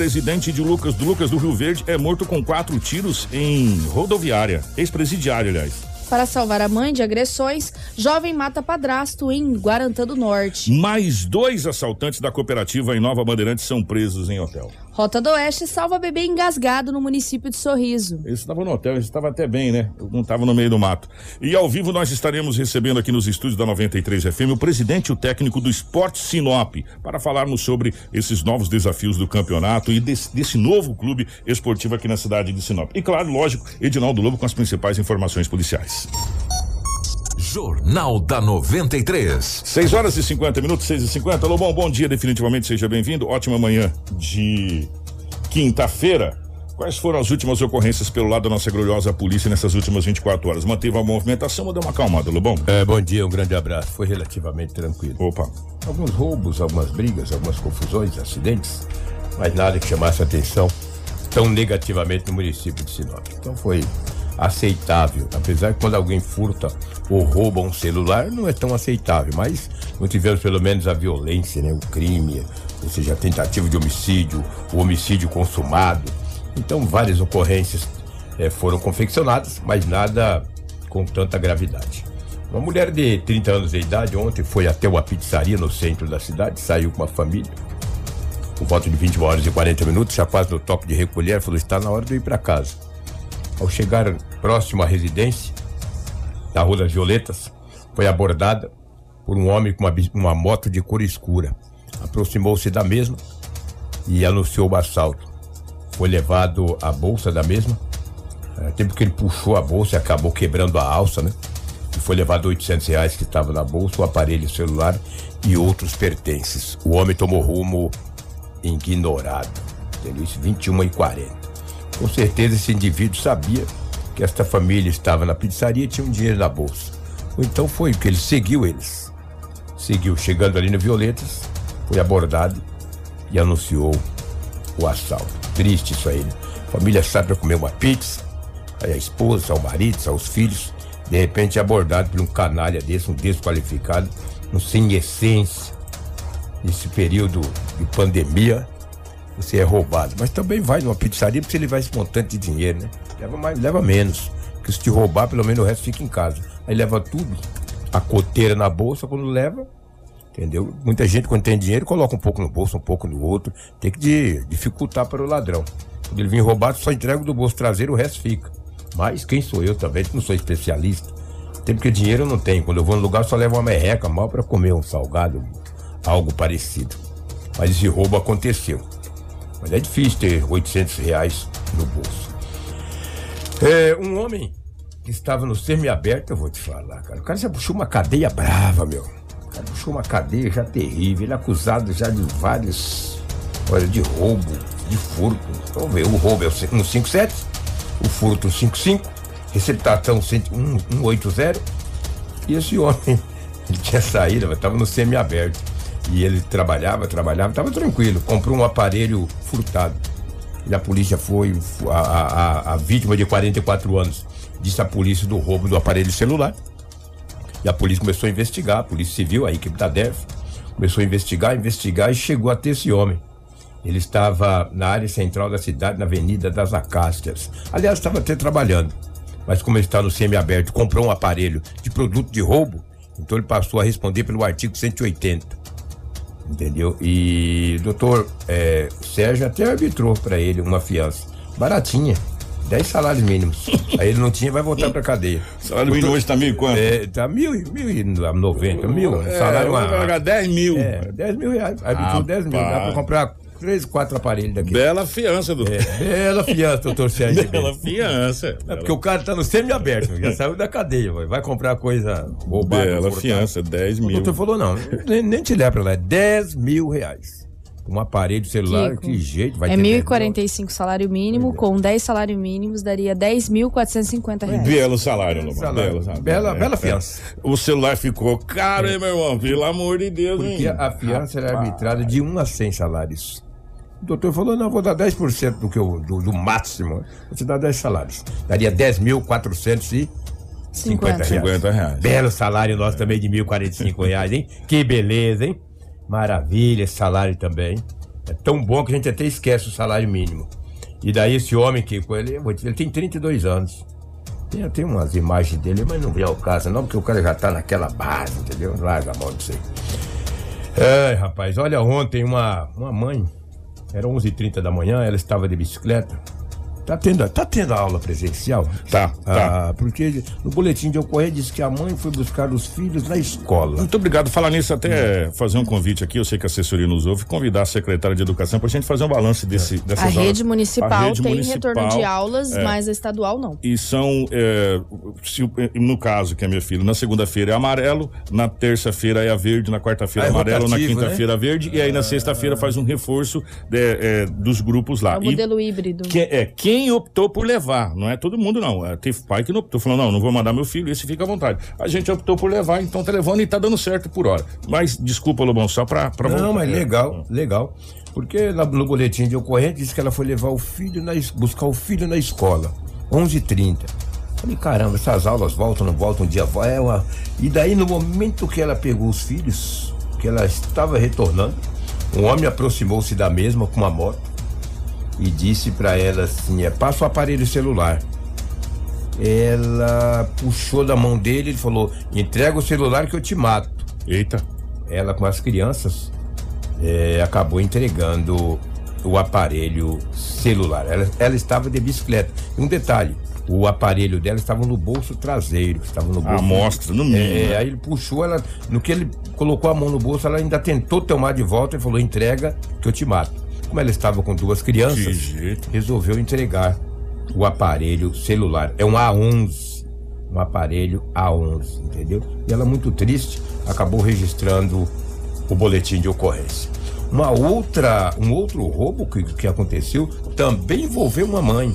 ex-presidente de Lucas do Lucas do Rio Verde é morto com quatro tiros em rodoviária. Ex-presidiário, aliás. Para salvar a mãe de agressões, jovem mata padrasto em Guarantã do Norte. Mais dois assaltantes da cooperativa em Nova Bandeirantes são presos em hotel. Rota do Oeste salva bebê engasgado no município de Sorriso. Esse estava no hotel, esse estava até bem, né? Não estava no meio do mato. E ao vivo nós estaremos recebendo aqui nos estúdios da 93 FM o presidente e o técnico do Esporte Sinop para falarmos sobre esses novos desafios do campeonato e desse, desse novo clube esportivo aqui na cidade de Sinop. E claro, lógico, Edinaldo Lobo com as principais informações policiais. Jornal da 93. 6 horas e 50 minutos, 6 e 50 Lobão, bom dia, definitivamente, seja bem-vindo. Ótima manhã de quinta-feira. Quais foram as últimas ocorrências pelo lado da nossa gloriosa polícia nessas últimas 24 horas? Manteve a movimentação ou deu uma acalmada, Lobão? É, bom dia, um grande abraço. Foi relativamente tranquilo. Opa. Alguns roubos, algumas brigas, algumas confusões, acidentes, mas nada que chamasse atenção tão negativamente no município de Sinop. Então foi aceitável. Apesar que quando alguém furta ou rouba um celular, não é tão aceitável, mas não tivemos pelo menos a violência, né? o crime, ou seja, a tentativa de homicídio, o homicídio consumado. Então, várias ocorrências eh, foram confeccionadas, mas nada com tanta gravidade. Uma mulher de 30 anos de idade ontem foi até uma pizzaria no centro da cidade, saiu com uma família. Por volta de 20 horas e 40 minutos, já quase no toque de recolher, falou: está na hora de ir para casa. Ao chegar próximo à residência, da Rua das Violetas, foi abordada por um homem com uma, uma moto de cor escura. Aproximou-se da mesma e anunciou o assalto. Foi levado a bolsa da mesma. É, tempo que ele puxou a bolsa e acabou quebrando a alça, né? E foi levado 800 reais que estava na bolsa, o aparelho celular e outros pertences. O homem tomou rumo ignorado. Entendeu? Isso 21 e 40. Com certeza esse indivíduo sabia que esta família estava na pizzaria e tinha um dinheiro na bolsa. Ou então foi que ele seguiu eles. Seguiu, chegando ali no Violetas, foi abordado e anunciou o assalto. Triste isso aí, né? A família sai para comer uma pizza, aí a esposa, o marido, os filhos, de repente é abordado por um canalha desse, um desqualificado, um sem essência. Nesse período de pandemia, você é roubado. Mas também vai numa pizzaria porque ele vai esse montante de dinheiro, né? Leva mais, leva menos. Porque se te roubar, pelo menos o resto fica em casa. Aí leva tudo, a coteira na bolsa, quando leva, entendeu? Muita gente, quando tem dinheiro, coloca um pouco no bolso, um pouco no outro. Tem que de, dificultar para o ladrão. Quando ele vem roubado, só entrega do bolso traseiro, o resto fica. Mas quem sou eu também, não sou especialista. Tem porque dinheiro eu não tenho. Quando eu vou no lugar, só levo uma merreca mal para comer um salgado, algo parecido. Mas esse roubo aconteceu. Mas é difícil ter 800 reais no bolso. É, um homem que estava no semiaberto, eu vou te falar, cara. O cara já puxou uma cadeia brava, meu. O cara puxou uma cadeia já terrível. Ele é acusado já de vários. Olha, de roubo, de furto. Vamos ver, o roubo é o 157, o furto o 55, receptação 180. E esse homem, ele tinha saído, estava no semiaberto. E ele trabalhava, trabalhava, estava tranquilo. Comprou um aparelho furtado. E a polícia foi, a, a, a, vítima de 44 anos disse à polícia do roubo do aparelho celular. E a polícia começou a investigar, a polícia civil, a equipe da DEF, começou a investigar, investigar e chegou até esse homem. Ele estava na área central da cidade, na Avenida das Acácias. Aliás, estava até trabalhando. Mas como ele está no semiaberto, comprou um aparelho de produto de roubo, então ele passou a responder pelo artigo 180 entendeu? E o doutor é, Sérgio até arbitrou para ele uma fiança baratinha. 10 salários mínimos. Aí ele não tinha, vai voltar pra cadeia. Salário mínimo hoje tá mil e quanto? É, tá mil, mil e noventa, mil. É, salário pagar 10 mil. É, 10 mil reais. Arbitrou 10 mil. Dá pra comprar três, quatro aparelhos daqui. Bela fiança, doutor. É, bela fiança, doutor Sérgio. bela fiança. É porque o cara tá no semi-aberto, já saiu da cadeia, vai, vai comprar coisa roubada. Bela fiança, 10 mil. O doutor falou, não, nem, nem te leva pra lá, é 10 mil reais um aparelho celular, Kiko, que jeito vai é ter. É 1.045 salário mínimo, com 10 salários mínimos daria 10.450 reais. Belo salário, Lomar. Salário. Belo, salário. Bela, é, bela fiança. É. O celular ficou caro, hein, meu irmão? Pelo amor de Deus, Porque hein? a fiança era arbitrada de 1 a 100 salários. O doutor falou, não, vou dar 10% do, que eu, do, do máximo. Vou te dar 10 salários. Daria 10.450 50 reais. reais. Belo salário nosso também de 1.045 reais, hein? Que beleza, hein? Maravilha, esse salário também. É tão bom que a gente até esquece o salário mínimo. E daí esse homem que ele, ele tem 32 anos. Tem, tem umas imagens dele, mas não vem ao caso, não, porque o cara já tá naquela base, entendeu? Larga a mão disso aí. É, rapaz, olha, ontem uma, uma mãe, era 11h30 da manhã, ela estava de bicicleta Tá tendo, tá tendo aula presencial? Tá, tá. Ah, porque no boletim de ocorrência diz que a mãe foi buscar os filhos na escola. Muito obrigado. Falar nisso, até fazer um convite aqui, eu sei que a assessoria nos ouve, convidar a secretária de Educação para a gente fazer um balanço desse, é. dessas a rede municipal a rede tem municipal, retorno de aulas, é, mas a estadual não. E são, é, se, no caso, que é minha filha, na segunda-feira é amarelo, na terça-feira é a verde, na quarta-feira é amarelo, na quinta-feira né? verde, e aí na sexta-feira faz um reforço de, é, dos grupos lá. É o modelo e, híbrido. Que, é, quem quem optou por levar, não é todo mundo não. É, teve pai que não optou, falou, não, não vou mandar meu filho, esse fica à vontade. A gente optou por levar, então tá levando e tá dando certo por hora. Mas, desculpa, Lobão, só pra, pra Não, voltar. mas legal, é. legal. Porque no boletim de ocorrência disse que ela foi levar o filho, na, buscar o filho na escola, 11h30. Falei, caramba, essas aulas voltam, não voltam, um dia vai. É. E daí, no momento que ela pegou os filhos, que ela estava retornando, um homem aproximou-se da mesma com uma moto e disse para ela assim: é, passa o aparelho celular. Ela puxou da mão dele e falou: entrega o celular que eu te mato. Eita. Ela com as crianças é, acabou entregando o aparelho celular. Ela, ela estava de bicicleta. Um detalhe: o aparelho dela estava no bolso traseiro, estava no bolso. A mostra, no mínimo. É, né? Aí ele puxou ela, no que ele colocou a mão no bolso, ela ainda tentou tomar de volta e falou: entrega que eu te mato. Como ela estava com duas crianças, resolveu entregar o aparelho celular. É um A11, um aparelho A11, entendeu? E ela muito triste, acabou registrando o boletim de ocorrência. Uma outra, um outro roubo que, que aconteceu também envolveu uma mãe.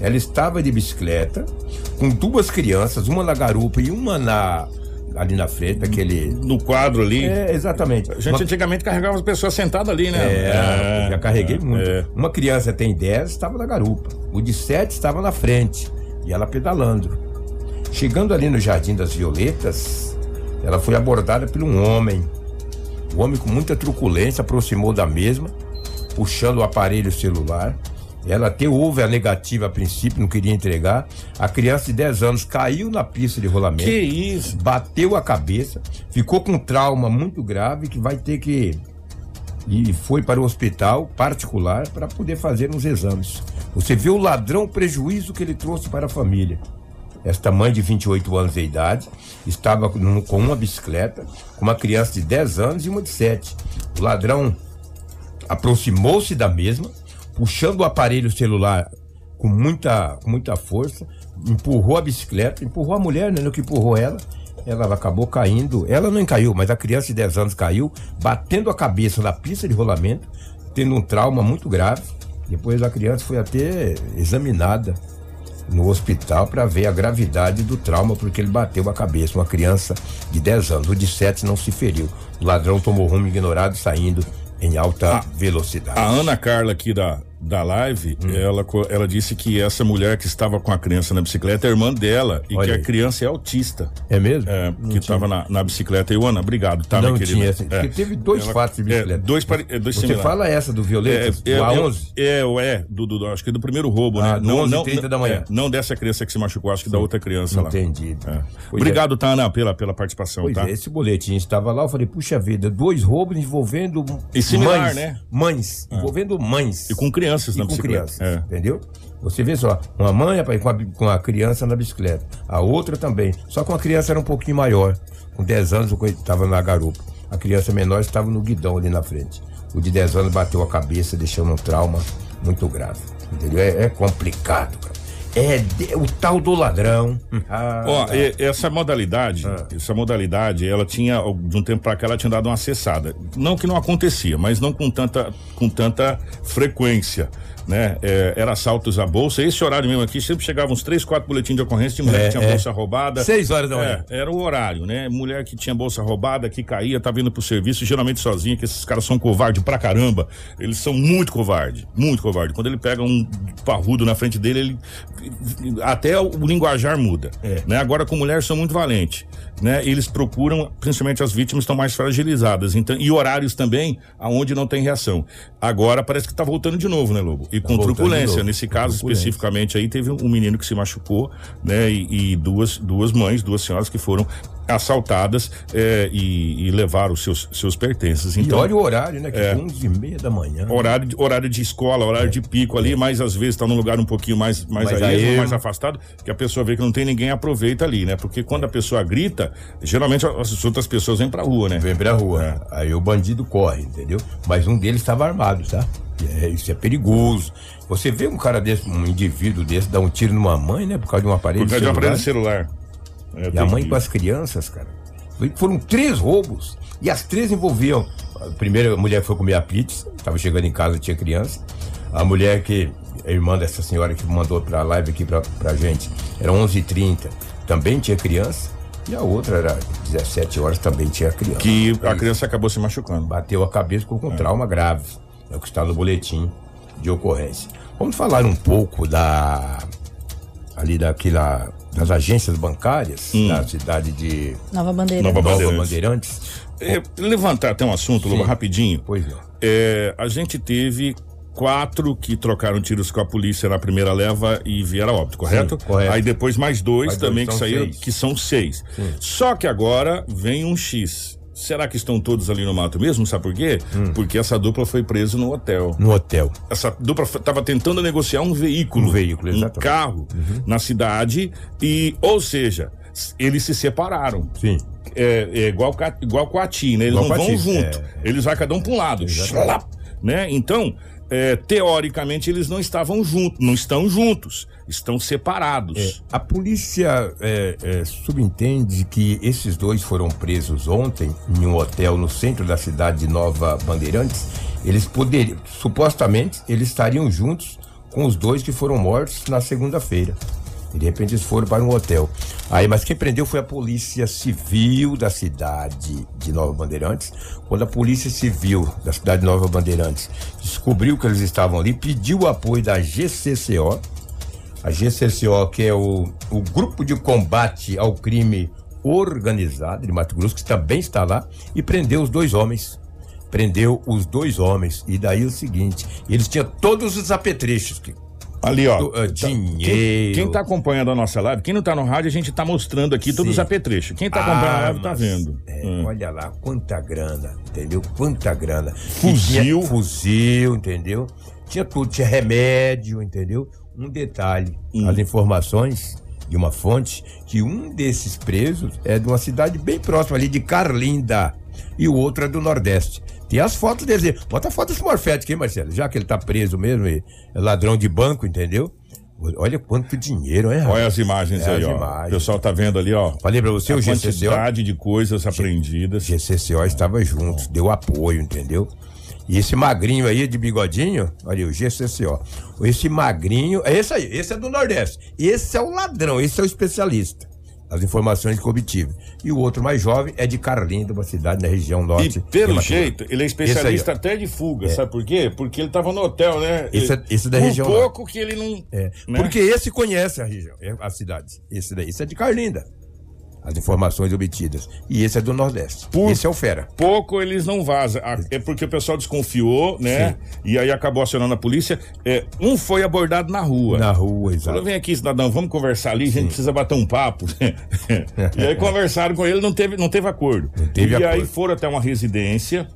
Ela estava de bicicleta com duas crianças, uma na garupa e uma na ali na frente, aquele. No quadro ali. É, exatamente. A gente Uma... antigamente carregava as pessoas sentadas ali, né? É, é já carreguei é, muito. É. Uma criança tem 10, estava na garupa. O de 7 estava na frente. E ela pedalando. Chegando ali no Jardim das Violetas, ela foi abordada por um homem. O homem, com muita truculência, aproximou da mesma, puxando o aparelho celular ela até houve a negativa a princípio, não queria entregar. A criança de 10 anos caiu na pista de rolamento. Que isso? Bateu a cabeça, ficou com um trauma muito grave que vai ter que. E foi para o hospital particular para poder fazer uns exames. Você vê o ladrão o prejuízo que ele trouxe para a família. Esta mãe de 28 anos de idade estava com uma bicicleta, com uma criança de 10 anos e uma de 7. O ladrão aproximou-se da mesma, puxando o aparelho celular com muita, com muita força, empurrou a bicicleta, empurrou a mulher, né, no que empurrou ela. Ela acabou caindo, ela não caiu, mas a criança de 10 anos caiu, batendo a cabeça na pista de rolamento, tendo um trauma muito grave. Depois a criança foi até examinada no hospital para ver a gravidade do trauma, porque ele bateu a cabeça. Uma criança de 10 anos, o de 7 não se feriu. O ladrão tomou rumo ignorado saindo em alta velocidade. A Ana Carla aqui da, da live, hum. ela, ela disse que essa mulher que estava com a criança na bicicleta é irmã dela e Olha que aí. a criança é autista. É mesmo? É, que estava na, na bicicleta. E Ana, obrigado, tá, não minha querida? Tinha, é. Porque teve dois ela, fatos de é, bicicleta. É, dois, dois Você similares. fala essa do Violeta, é, do A11? É, é, é do, do, acho que do primeiro roubo, ah, né? Do não, 11 não, 30 da manhã. não dessa criança que se machucou, acho que da outra criança lá. Entendi. Obrigado, tá, Ana, pela, pela participação, pois tá? esse boletim estava lá, eu falei, puxa vida, dois roubos envolvendo e similar, mães, né? Mães, envolvendo mães. E com crianças na com bicicleta. Crianças. É. Entendeu? Você vê só, uma mãe rapaz, com, a, com a criança na bicicleta, a outra também. Só que uma criança era um pouquinho maior, com 10 anos estava na garupa. A criança menor estava no guidão ali na frente. O de 10 anos bateu a cabeça, deixando um trauma muito grave. Entendeu? É, é complicado, cara. É de, o tal do ladrão. Ah, Ó, essa modalidade, ah. essa modalidade, ela tinha, de um tempo para cá, ela tinha dado uma cessada. Não que não acontecia, mas não com tanta, com tanta frequência né? É, era assaltos à bolsa. Esse horário mesmo aqui, sempre chegavam uns três, quatro boletins de ocorrência de mulher é, que tinha é. bolsa roubada. Seis horas da manhã. É, era o horário, né? Mulher que tinha bolsa roubada, que caía, tá vindo pro serviço, geralmente sozinha, que esses caras são covardes pra caramba. Eles são muito covardes, muito covardes. Quando ele pega um parrudo na frente dele, ele, até o linguajar muda. É. Né? Agora com mulher são muito valentes. Né? Eles procuram, principalmente as vítimas estão mais fragilizadas. Então, e horários também aonde não tem reação. Agora parece que está voltando de novo, né, Lobo? E com voltando de truculência. Nesse com caso truculência. especificamente aí teve um menino que se machucou, né? E, e duas, duas mães, duas senhoras que foram assaltadas é, e, e levaram os seus, seus pertences. E Então, olha o horário, né? Que É. é 11 e meia da manhã. horário, de- horário de escola, horário de pico ali, mas às vezes está num lugar um pouquinho mais, mais, Mais mais afastado, que a pessoa vê que não tem ninguém, aproveita ali, né? Porque quando a pessoa grita, geralmente as outras pessoas vêm pra rua, né? Vem pra rua. Aí o bandido corre, entendeu? Mas um deles estava armado, tá? E é- isso é perigoso. Você vê um cara desse, um indivíduo desse, dar um tiro numa mãe, né? Por causa de um aparelho Por causa de um celular. aparelho celular. É, E a mãe com as crianças, cara. Foram três roubos. E as três envolviam. A primeira mulher foi comer a pizza, tava chegando em casa, tinha criança. A mulher que, a irmã dessa senhora que mandou pra live aqui pra, pra gente, era 11h30, também tinha criança. E a outra era 17 horas, também tinha criança. Que a Aí criança acabou se machucando. Bateu a cabeça ficou com trauma grave. É o que está no boletim de ocorrência. Vamos falar um pouco da. Ali daquela. das agências bancárias da cidade de Nova Bandeira. Nova Nova Bandeirantes. Bandeirantes. É, levantar até um assunto, Lobo, Sim. rapidinho. Pois não. É, a gente teve quatro que trocaram tiros com a polícia na primeira leva e vieram a óbito, correto? Sim, correto. Aí depois mais dois Mais dois, também que são saíram, seis. que são seis. Só que agora vem um X. Será que estão todos ali no mato mesmo? Sabe por quê? Hum. Porque essa dupla foi presa no hotel. No hotel. Essa dupla estava tentando negociar um veículo, Um veículo, um exatamente. Uhum. carro na cidade e, ou seja, eles se separaram. Sim. É, é igual, igual com a Ti, né? Eles Igual não vão Ti, junto. é. Eles vão cada um para um lado. Schlap, né? Então, é, teoricamente, eles não estavam juntos, não estão juntos, estão separados. A polícia é, é, subentende que esses dois foram presos ontem em um hotel no centro da cidade de Nova Bandeirantes. Eles poderiam, supostamente, eles estariam juntos com os dois que foram mortos na segunda-feira. De repente eles foram para um hotel. Aí, mas quem prendeu foi a Polícia Civil da cidade de Nova Bandeirantes. Quando a Polícia Civil da cidade de Nova Bandeirantes descobriu que eles estavam ali, pediu o apoio da GCCO, a GCCO, que é o, o Grupo de Combate ao Crime Organizado de Mato Grosso, que também está lá, e prendeu os dois homens. Prendeu os dois homens. E daí o seguinte: eles tinham todos os apetrechos. Que, Ali, ó. do- ah, Quem, dinheiro. quem tá acompanhando a nossa live, quem não tá no rádio, a gente tá mostrando aqui todos os Sim. apetrechos. Quem tá acompanhando a live tá Armas. vendo. É, Hum. Olha lá, quanta grana, entendeu? Quanta grana. Fuzil. Fuzil, entendeu? Tinha tudo, tinha remédio, entendeu? Um detalhe, Hum. as informações de uma fonte que um desses presos é de uma cidade bem próxima ali de Carlinda e o outro é do Nordeste. Tem as fotos dele. Bota a foto desse Morfete aqui, Marcelo, já que ele tá preso mesmo, é ladrão de banco, entendeu? Olha quanto dinheiro, hein? Olha as imagens É, aí, as ó. imagens. O pessoal tá vendo ali, ó. Falei pra você, a o GCCO quantidade de coisas apreendidas. GCCO estava junto, deu apoio, entendeu? E esse magrinho aí de bigodinho, olha aí, o GCCO. Esse magrinho, é esse aí, esse é do Nordeste. Esse é o ladrão, esse é o especialista. As informações que obtive. E o outro mais jovem é de Carlinda, uma cidade da região norte. E pelo de jeito, ele é especialista aí, até de fuga, sabe por quê? Porque ele tava no hotel, né? Esse é- é da Por região pouco que ele não. É, né? Porque esse conhece a região, é, a cidade. Esse daí, esse é de Carlinda. As informações obtidas. E esse é do Nordeste. Por- Esse é o Fera. pouco eles não vazam. Ah, É porque o pessoal desconfiou, né? E aí acabou acionando a polícia. É, um foi abordado na rua. Na rua, Falou, exato. vem aqui, cidadão, vamos conversar ali, a gente precisa bater um papo. e aí conversaram com ele, não teve, não teve acordo. Não teve e aí acordo. foram até uma residência.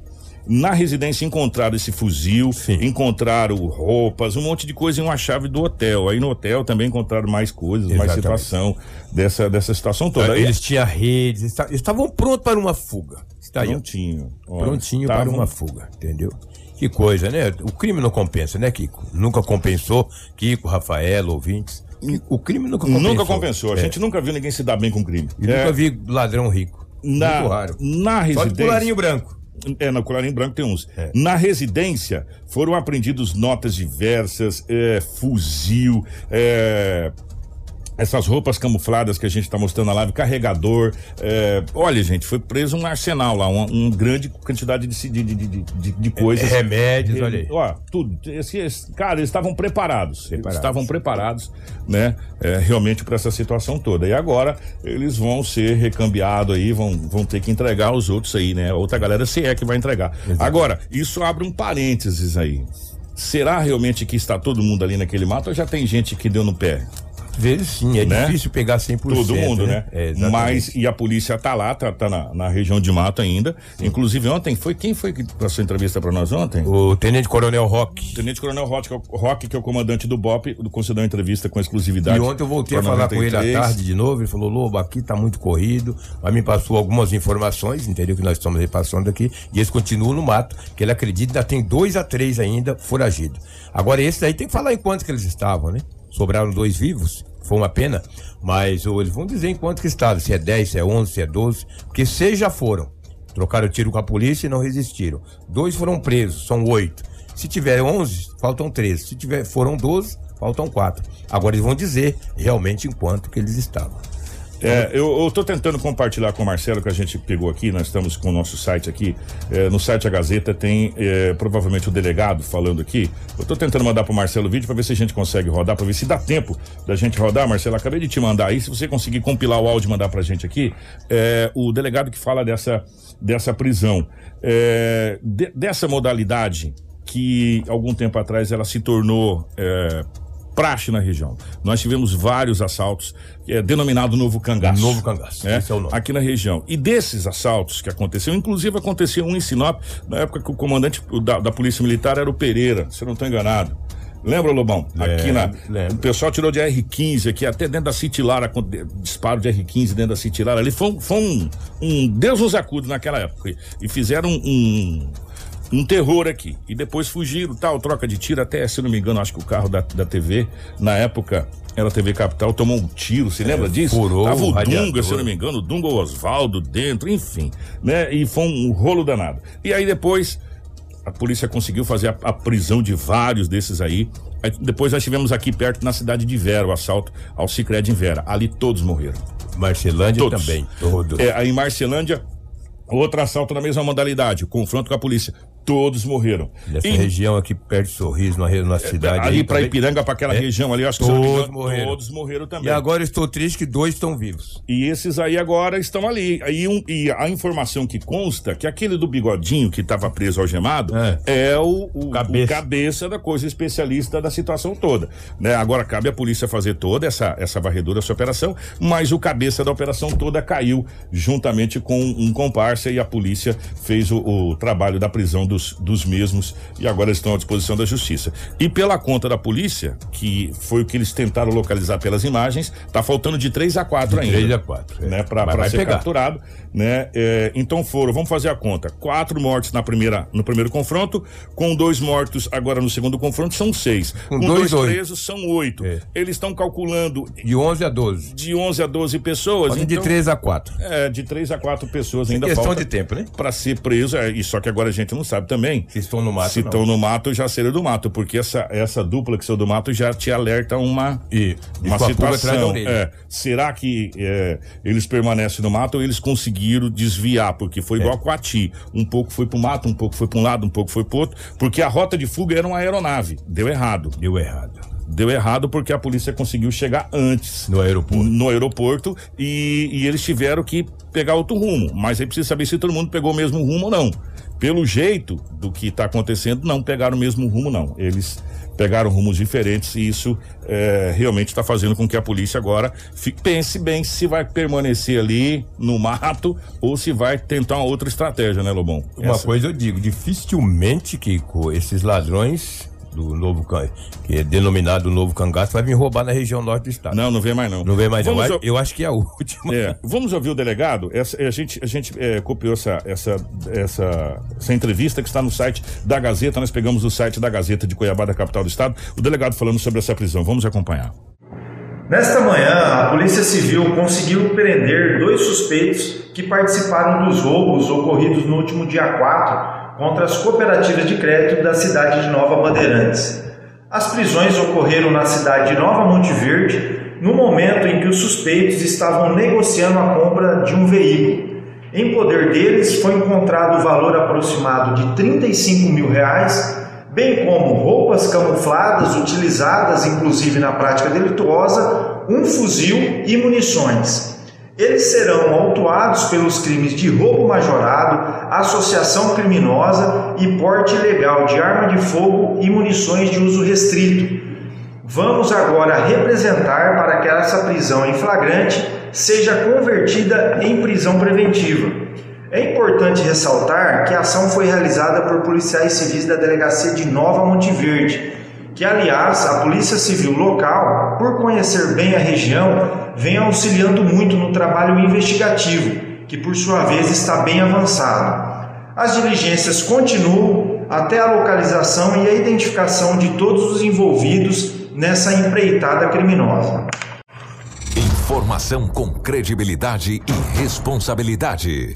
Na residência encontraram esse fuzil, Sim. encontraram roupas, um monte de coisa e uma chave do hotel. Aí no hotel também encontraram mais coisas, mais Exatamente. situação dessa, dessa situação toda. Aí Eles tinham redes, estavam prontos para uma fuga. Está prontinho. Olha, prontinho tavam- para uma fuga, entendeu? Que coisa, né? O crime não compensa, né, Kiko? Nunca compensou, Kiko, Rafael, ouvintes. O crime nunca compensou. Nunca compensou. A É. gente nunca viu ninguém se dar bem com crime. E É, nunca vi ladrão rico. na, Muito raro. na Só de residência. branco. É, no colarinho branco tem uns. É. Na residência foram apreendidos notas diversas, é, fuzil, é, essas roupas camufladas que a gente está mostrando na live, carregador. É, olha, gente, foi preso um arsenal lá, uma, uma grande quantidade de, de, de, de, de coisas. É, remédios, olha aí. Ó, tudo. Esse, esse, cara, eles estavam preparados. preparados. Estavam preparados, né? É, realmente para essa situação toda. E agora eles vão ser recambiados aí, vão, vão ter que entregar os outros aí, né? Outra galera se é que vai entregar. Exato. Agora, isso abre um parênteses aí. Será realmente que está todo mundo ali naquele mato ou já tem gente que deu no pé? Vezes sim, é né? difícil pegar 100%. Todo mundo, né? né? É, Mas, e a polícia tá lá, tá, tá na, na, região de mato ainda. Sim. Inclusive ontem, foi quem foi que passou entrevista para nós ontem? O Tenente Coronel Roque. Tenente Coronel Roque, Roque, que é o comandante do BOP, concedeu entrevista com exclusividade. E ontem eu voltei a falar 93. com ele à tarde de novo, ele falou, Lobo, aqui tá muito corrido, mas me passou algumas informações, entendeu? Que nós estamos repassando aqui, e eles continuam no mato, que ele acredita que ainda tem dois a três ainda foragidos. Agora, esse aí tem que falar em quantos que eles estavam, né? Sobraram dois vivos, foi uma pena, mas ou, eles vão dizer em quanto que estavam, se é 10, se é 11, se é 12, porque seis já foram. Trocaram tiro com a polícia e não resistiram. Dois foram presos, são oito. Se tiver 11, faltam 13. Se tiver, foram 12, faltam quatro. Agora eles vão dizer realmente em quanto que eles estavam. É, eu, estou tentando compartilhar com o Marcelo que a gente pegou aqui, nós estamos com o nosso site aqui. É, no site A Gazeta tem é, provavelmente o delegado falando aqui. Eu estou tentando mandar para o Marcelo o vídeo para ver se a gente consegue rodar, para ver se dá tempo da gente rodar. Marcelo, acabei de te mandar aí. Se você conseguir compilar o áudio e mandar para a gente aqui, é, o delegado que fala dessa, dessa prisão, é, de, dessa modalidade que algum tempo atrás ela se tornou é, praxe na região. Nós tivemos vários assaltos, é, denominado Novo Cangaço. Novo Cangaço, é, esse é o nome. Aqui na região. E desses assaltos que aconteceu, inclusive aconteceu um em Sinop, na época que o comandante da, da Polícia Militar era o Pereira, se eu não estou enganado. Lembra, Lobão? aqui na. Lembro. O pessoal tirou de R15 aqui, até dentro da City Lara, disparo de R15 dentro da City Lara. Ali foi, foi um, um Deus nos acude naquela época. E fizeram um, um terror aqui. E depois fugiram, tal, troca de tiro, até, se não me engano, acho que o carro da, da TV, na época, era a TV Capital, tomou um tiro, se é, lembra disso? Furou, Tava o Dunga, se não me engano, o Dunga Osvaldo dentro, enfim, né? E foi um rolo danado. E aí depois, a polícia conseguiu fazer a, a prisão de vários desses aí. Depois nós tivemos aqui perto, na cidade de Vera, o assalto ao Cicred em Vera. Ali todos morreram. Marcelândia todos. também, todos. É, aí em Marcelândia, outro assalto na mesma modalidade, confronto com a polícia todos morreram. Nessa e, região aqui perto de Sorriso, na, na é, cidade. Ali para Ipiranga, para aquela é, região ali, acho que todos, engano, morreram. todos morreram também. E agora estou triste que dois estão vivos. E esses aí agora estão ali. Aí um, e a informação que consta que aquele do bigodinho que estava preso algemado é, é o, o, cabeça. o, cabeça. da coisa especialista da situação toda. Né? Agora cabe à polícia fazer toda essa, essa varredura, essa operação, mas o cabeça da operação toda caiu juntamente com um comparsa e a polícia fez o, o trabalho da prisão dos, dos mesmos e agora estão à disposição da justiça. E pela conta da polícia, que foi o que eles tentaram localizar pelas imagens, tá faltando de 3 a 4 de ainda. 3 a 4. É. Né, para ser pegar. capturado. Né? É, então foram, vamos fazer a conta: quatro mortes na primeira, no primeiro confronto, com dois mortos agora no segundo confronto, são seis. Com, com dois, dois presos, são oito. É. Eles estão calculando. De 11 a 12. De 11 a 12 pessoas. Então, de 3 a 4. É, de 3 a 4 pessoas ainda questão falta. de tempo, né? Para ser preso, é, e só que agora a gente não sabe também. Se estão no mato. Se estão no mato, já seria do mato, porque essa, essa dupla que saiu do mato já te alerta uma, e, uma situação. É, será que é, eles permanecem no mato ou eles conseguiram desviar? Porque foi igual é. a Coati. Um pouco foi pro mato, um pouco foi para um lado, um pouco foi pro outro. Porque a rota de fuga era uma aeronave. Deu errado. Deu errado deu errado porque a polícia conseguiu chegar antes no aeroporto, no aeroporto e, e, eles tiveram que pegar outro rumo. Mas aí precisa saber se todo mundo pegou o mesmo rumo ou não pelo jeito do que está acontecendo, não pegaram o mesmo rumo, não. Eles pegaram rumos diferentes e isso é, realmente está fazendo com que a polícia agora fique, pense bem se vai permanecer ali no mato ou se vai tentar uma outra estratégia, né, Lobão? Uma Essa... coisa eu digo, dificilmente, Kiko, esses ladrões do novo que é denominado novo cangaço, vai vir roubar na região norte do estado. Não, não vem mais não. Não vem mais Vamos não. Eu acho que é a última. É. Vamos ouvir o delegado. Essa, a gente, a gente é, copiou essa, essa, essa, essa entrevista que está no site da Gazeta. Nós pegamos o site da Gazeta de Cuiabá, da capital do estado. O delegado falando sobre essa prisão. Vamos acompanhar. Nesta manhã, a Polícia Civil conseguiu prender dois suspeitos que participaram dos roubos ocorridos no último dia 4 contra as cooperativas de crédito da cidade de Nova Bandeirantes. As prisões ocorreram na cidade de Nova Monte Verde no momento em que os suspeitos estavam negociando a compra de um veículo. Em poder deles foi encontrado o valor aproximado de 35 mil reais, bem como roupas camufladas utilizadas inclusive na prática delituosa, um fuzil e munições. Eles serão autuados pelos crimes de roubo majorado, associação criminosa e porte ilegal de arma de fogo e munições de uso restrito. Vamos agora representar para que essa prisão em flagrante seja convertida em prisão preventiva. É importante ressaltar que a ação foi realizada por policiais civis da delegacia de Nova Monte Verde, que aliás a Polícia Civil local, por conhecer bem a região, vem auxiliando muito no trabalho investigativo, que por sua vez está bem avançado. As diligências continuam até a localização e a identificação de todos os envolvidos nessa empreitada criminosa. Informação com credibilidade e responsabilidade.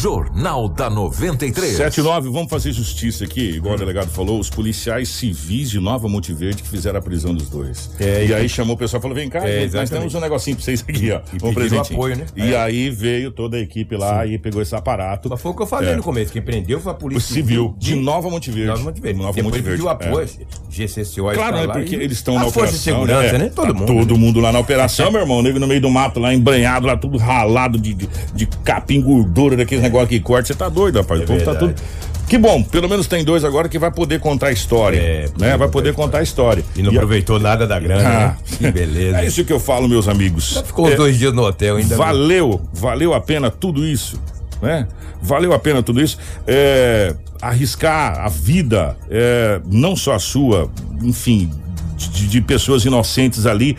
Jornal da 93. 79, vamos fazer justiça aqui, igual hum. o delegado falou, os policiais civis de Nova Monte Verde que fizeram a prisão dos dois. É, e, aí chamou o pessoal e falou: vem cá, é, nós temos um negocinho pra vocês aqui, ó. E um presente. apoio, né? E é. aí veio toda a equipe lá Sim. e pegou esse aparato. Mas foi o que eu falei é. no começo: quem prendeu foi a Polícia Civil. De, de Nova Monte Verde. Nova Monte Verde. Nova Depois Monte Verde. pediu apoio, GCCO Claro, é porque eles estão na operação. Força de segurança, né? né? Todo tá mundo. Todo né? mundo lá na operação, meu irmão. Nego no meio do mato lá, embranhado, lá tudo ralado de, de, de capim gordura, daquele negócio que corta. Você tá doido, rapaz. É o povo tá tudo. Que bom, pelo menos tem dois agora que vai poder contar a história. É, né? Vai poder contar a história. E não e aproveitou a... nada da grana. Ah, né? Que beleza. É isso que eu falo, meus amigos. Já ficou é, dois dias no hotel ainda. Valeu, valeu a pena tudo isso. Né? Valeu a pena tudo isso. É, arriscar a vida, é, não só a sua, enfim, de, de, pessoas inocentes ali.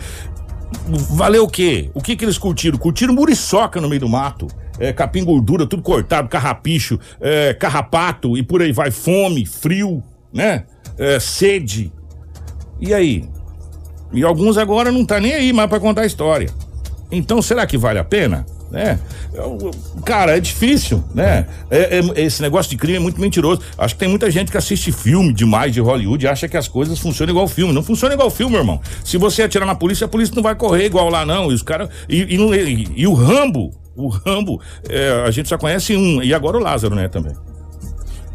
Valeu o quê? O que que eles curtiram? Curtiram muriçoca no meio do mato é, capim gordura, tudo cortado, carrapicho, é, carrapato e por aí vai, fome, frio, né? É, sede. E aí? E alguns agora não tá nem aí mais para contar a história. Então será que vale a pena? né? Cara, é difícil, né? É, é, esse negócio de crime é muito mentiroso. Acho que tem muita gente que assiste filme demais de Hollywood e acha que as coisas funcionam igual filme. Não funciona igual filme, irmão. Se você atirar na polícia, a polícia não vai correr igual lá, não. E os caras. E, e, e, e, o Rambo, o Rambo, é, a gente só conhece um. E agora o Lázaro, né, também.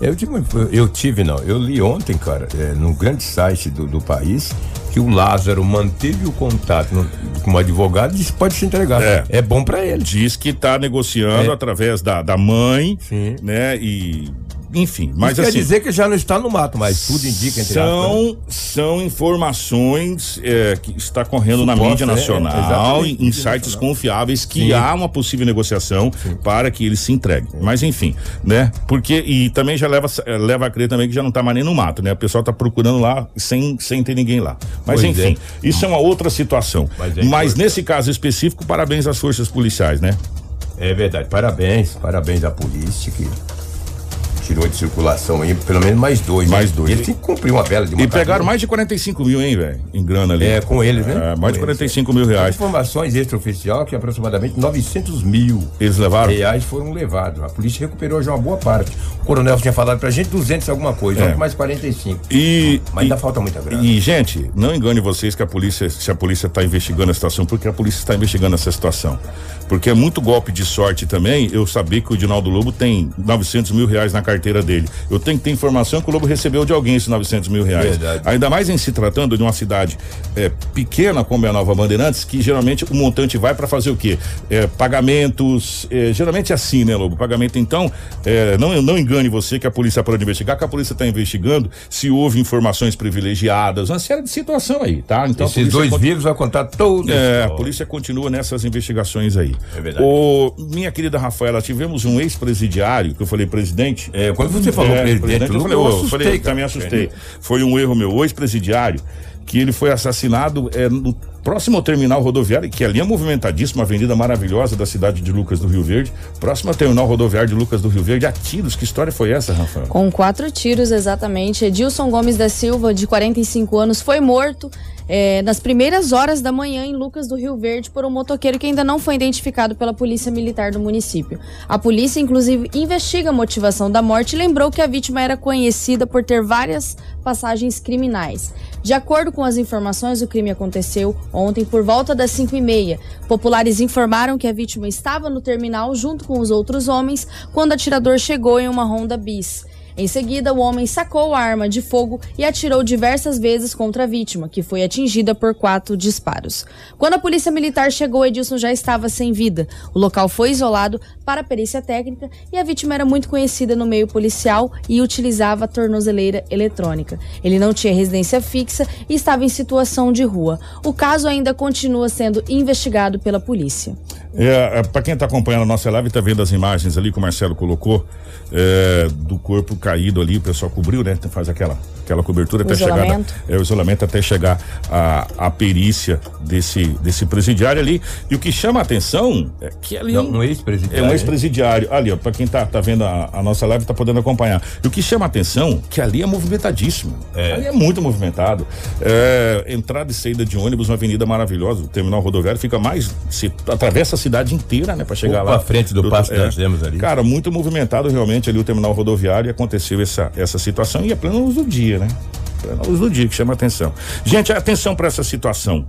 Eu tive, eu tive não, eu li ontem, cara, é, no grande site do, do país, que o Lázaro manteve o contato no, com o advogado e disse pode se entregar. É, é bom para ele. Diz que está negociando é. através da, da mãe, Sim. né? E enfim, mas Isso assim, quer dizer que já não está no mato, mas tudo indica entre são aspas, né? são informações é, que está correndo Suposta, na mídia é, nacional, é, em, sites confiáveis que Sim. há uma possível negociação Sim. para que ele se entregue. Sim. Mas enfim, né? Porque e também já leva leva a crer também que já não está mais nem no mato, né? O pessoal está procurando lá sem sem ter ninguém lá. Mas pois enfim, é. isso é uma outra situação. Mas, é mas nesse caso específico, parabéns às forças policiais, né? É verdade, parabéns, parabéns à polícia que tirou de circulação aí, pelo menos mais dois. Mais né? dois. Ele tem que cumprir uma bela de uma E pegaram mais de 45 mil, hein, velho? Em grana ali. É, com eles, né? É, mais de 45 eles, mil reais. Informações extraoficial que aproximadamente 900 mil eles levaram? reais foram levados. A polícia recuperou já uma boa parte. O coronel tinha falado pra gente 200 alguma coisa, é. mais 45. E, Mas ainda falta muita grana. E, gente, não engane vocês que a polícia, se a polícia está investigando a situação, porque a polícia está investigando essa situação. Porque é muito golpe de sorte também eu saber que o Dinaldo Lobo tem 900 mil reais na carteira dele. Eu tenho que ter informação que o Lobo recebeu de alguém esses 900 mil reais. Verdade. Ainda mais em se tratando de uma cidade é, pequena como é a Nova Bandeirantes, que geralmente o montante vai para fazer o quê? É, pagamentos, é, geralmente é assim, né, Lobo? Pagamento, então, não, não engane você que a polícia pode investigar, que a polícia está investigando se houve informações privilegiadas, uma série de situação aí, tá? Então, Esses dois continua... vírus vai contar tudo. É, a polícia continua nessas investigações aí. É verdade. O, minha querida Rafaela, tivemos um ex-presidiário, que eu falei presidente. É, quando você falou é, presidente, eu, falei, eu, assustei, falei, também assustei. Foi um erro meu, o ex-presidiário, que ele foi assassinado é, no próximo ao terminal rodoviário, que ali é movimentadíssimo, uma avenida maravilhosa da cidade de Lucas do Rio Verde. Próximo ao terminal rodoviário de Lucas do Rio Verde, a tiros. Que história foi essa, Rafael? Com quatro tiros, exatamente. Edilson Gomes da Silva, de 45 anos, foi morto é, nas primeiras horas da manhã em Lucas do Rio Verde por um motoqueiro que ainda não foi identificado pela Polícia Militar do município. A polícia, inclusive, investiga a motivação da morte e lembrou que a vítima era conhecida por ter várias passagens criminais. De acordo com as informações, o crime aconteceu ontem por volta das 5 e meia. Populares informaram que a vítima estava no terminal junto com os outros homens quando o atirador chegou em uma Honda Bis. Em seguida, o homem sacou a arma de fogo e atirou diversas vezes contra a vítima, que foi atingida por quatro disparos. Quando a polícia militar chegou, Edilson já estava sem vida. O local foi isolado para perícia técnica e a vítima era muito conhecida no meio policial e utilizava tornozeleira eletrônica. Ele não tinha residência fixa e estava em situação de rua. O caso ainda continua sendo investigado pela polícia. É, é para quem está acompanhando a nossa live, está vendo as imagens ali que o Marcelo colocou é, do corpo caído ali, o pessoal cobriu, né? Faz aquela, aquela cobertura o até chegar. É, o isolamento até chegar a, a perícia desse, desse presidiário ali. E o que chama a atenção é que ali. Não, um ex-presidiário. É um ex-presidiário. Ali, ó, para quem tá, tá vendo a, a, nossa live, tá podendo acompanhar. E o que chama a atenção que ali é movimentadíssimo. É. Ali é muito movimentado. É, entrada e saída de ônibus, uma avenida maravilhosa. O terminal rodoviário fica mais. Se atravessa a cidade inteira, né? para chegar Opa, lá. à frente do, do passo é, que nós temos ali. Cara, muito movimentado realmente ali o terminal rodoviário e aconteceu essa, essa situação e é pleno luz do dia, né? Pleno luz do dia que chama atenção. Gente, atenção para essa situação.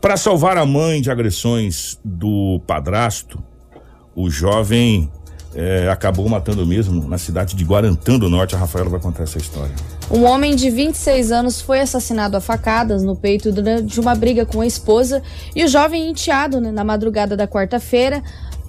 Para salvar a mãe de agressões do padrasto, o jovem é, acabou matando mesmo na cidade de Guarantã do Norte. A Rafaela vai contar essa história. Um homem de 26 anos foi assassinado a facadas no peito durante uma briga com a esposa e o jovem enteado né, na madrugada da quarta-feira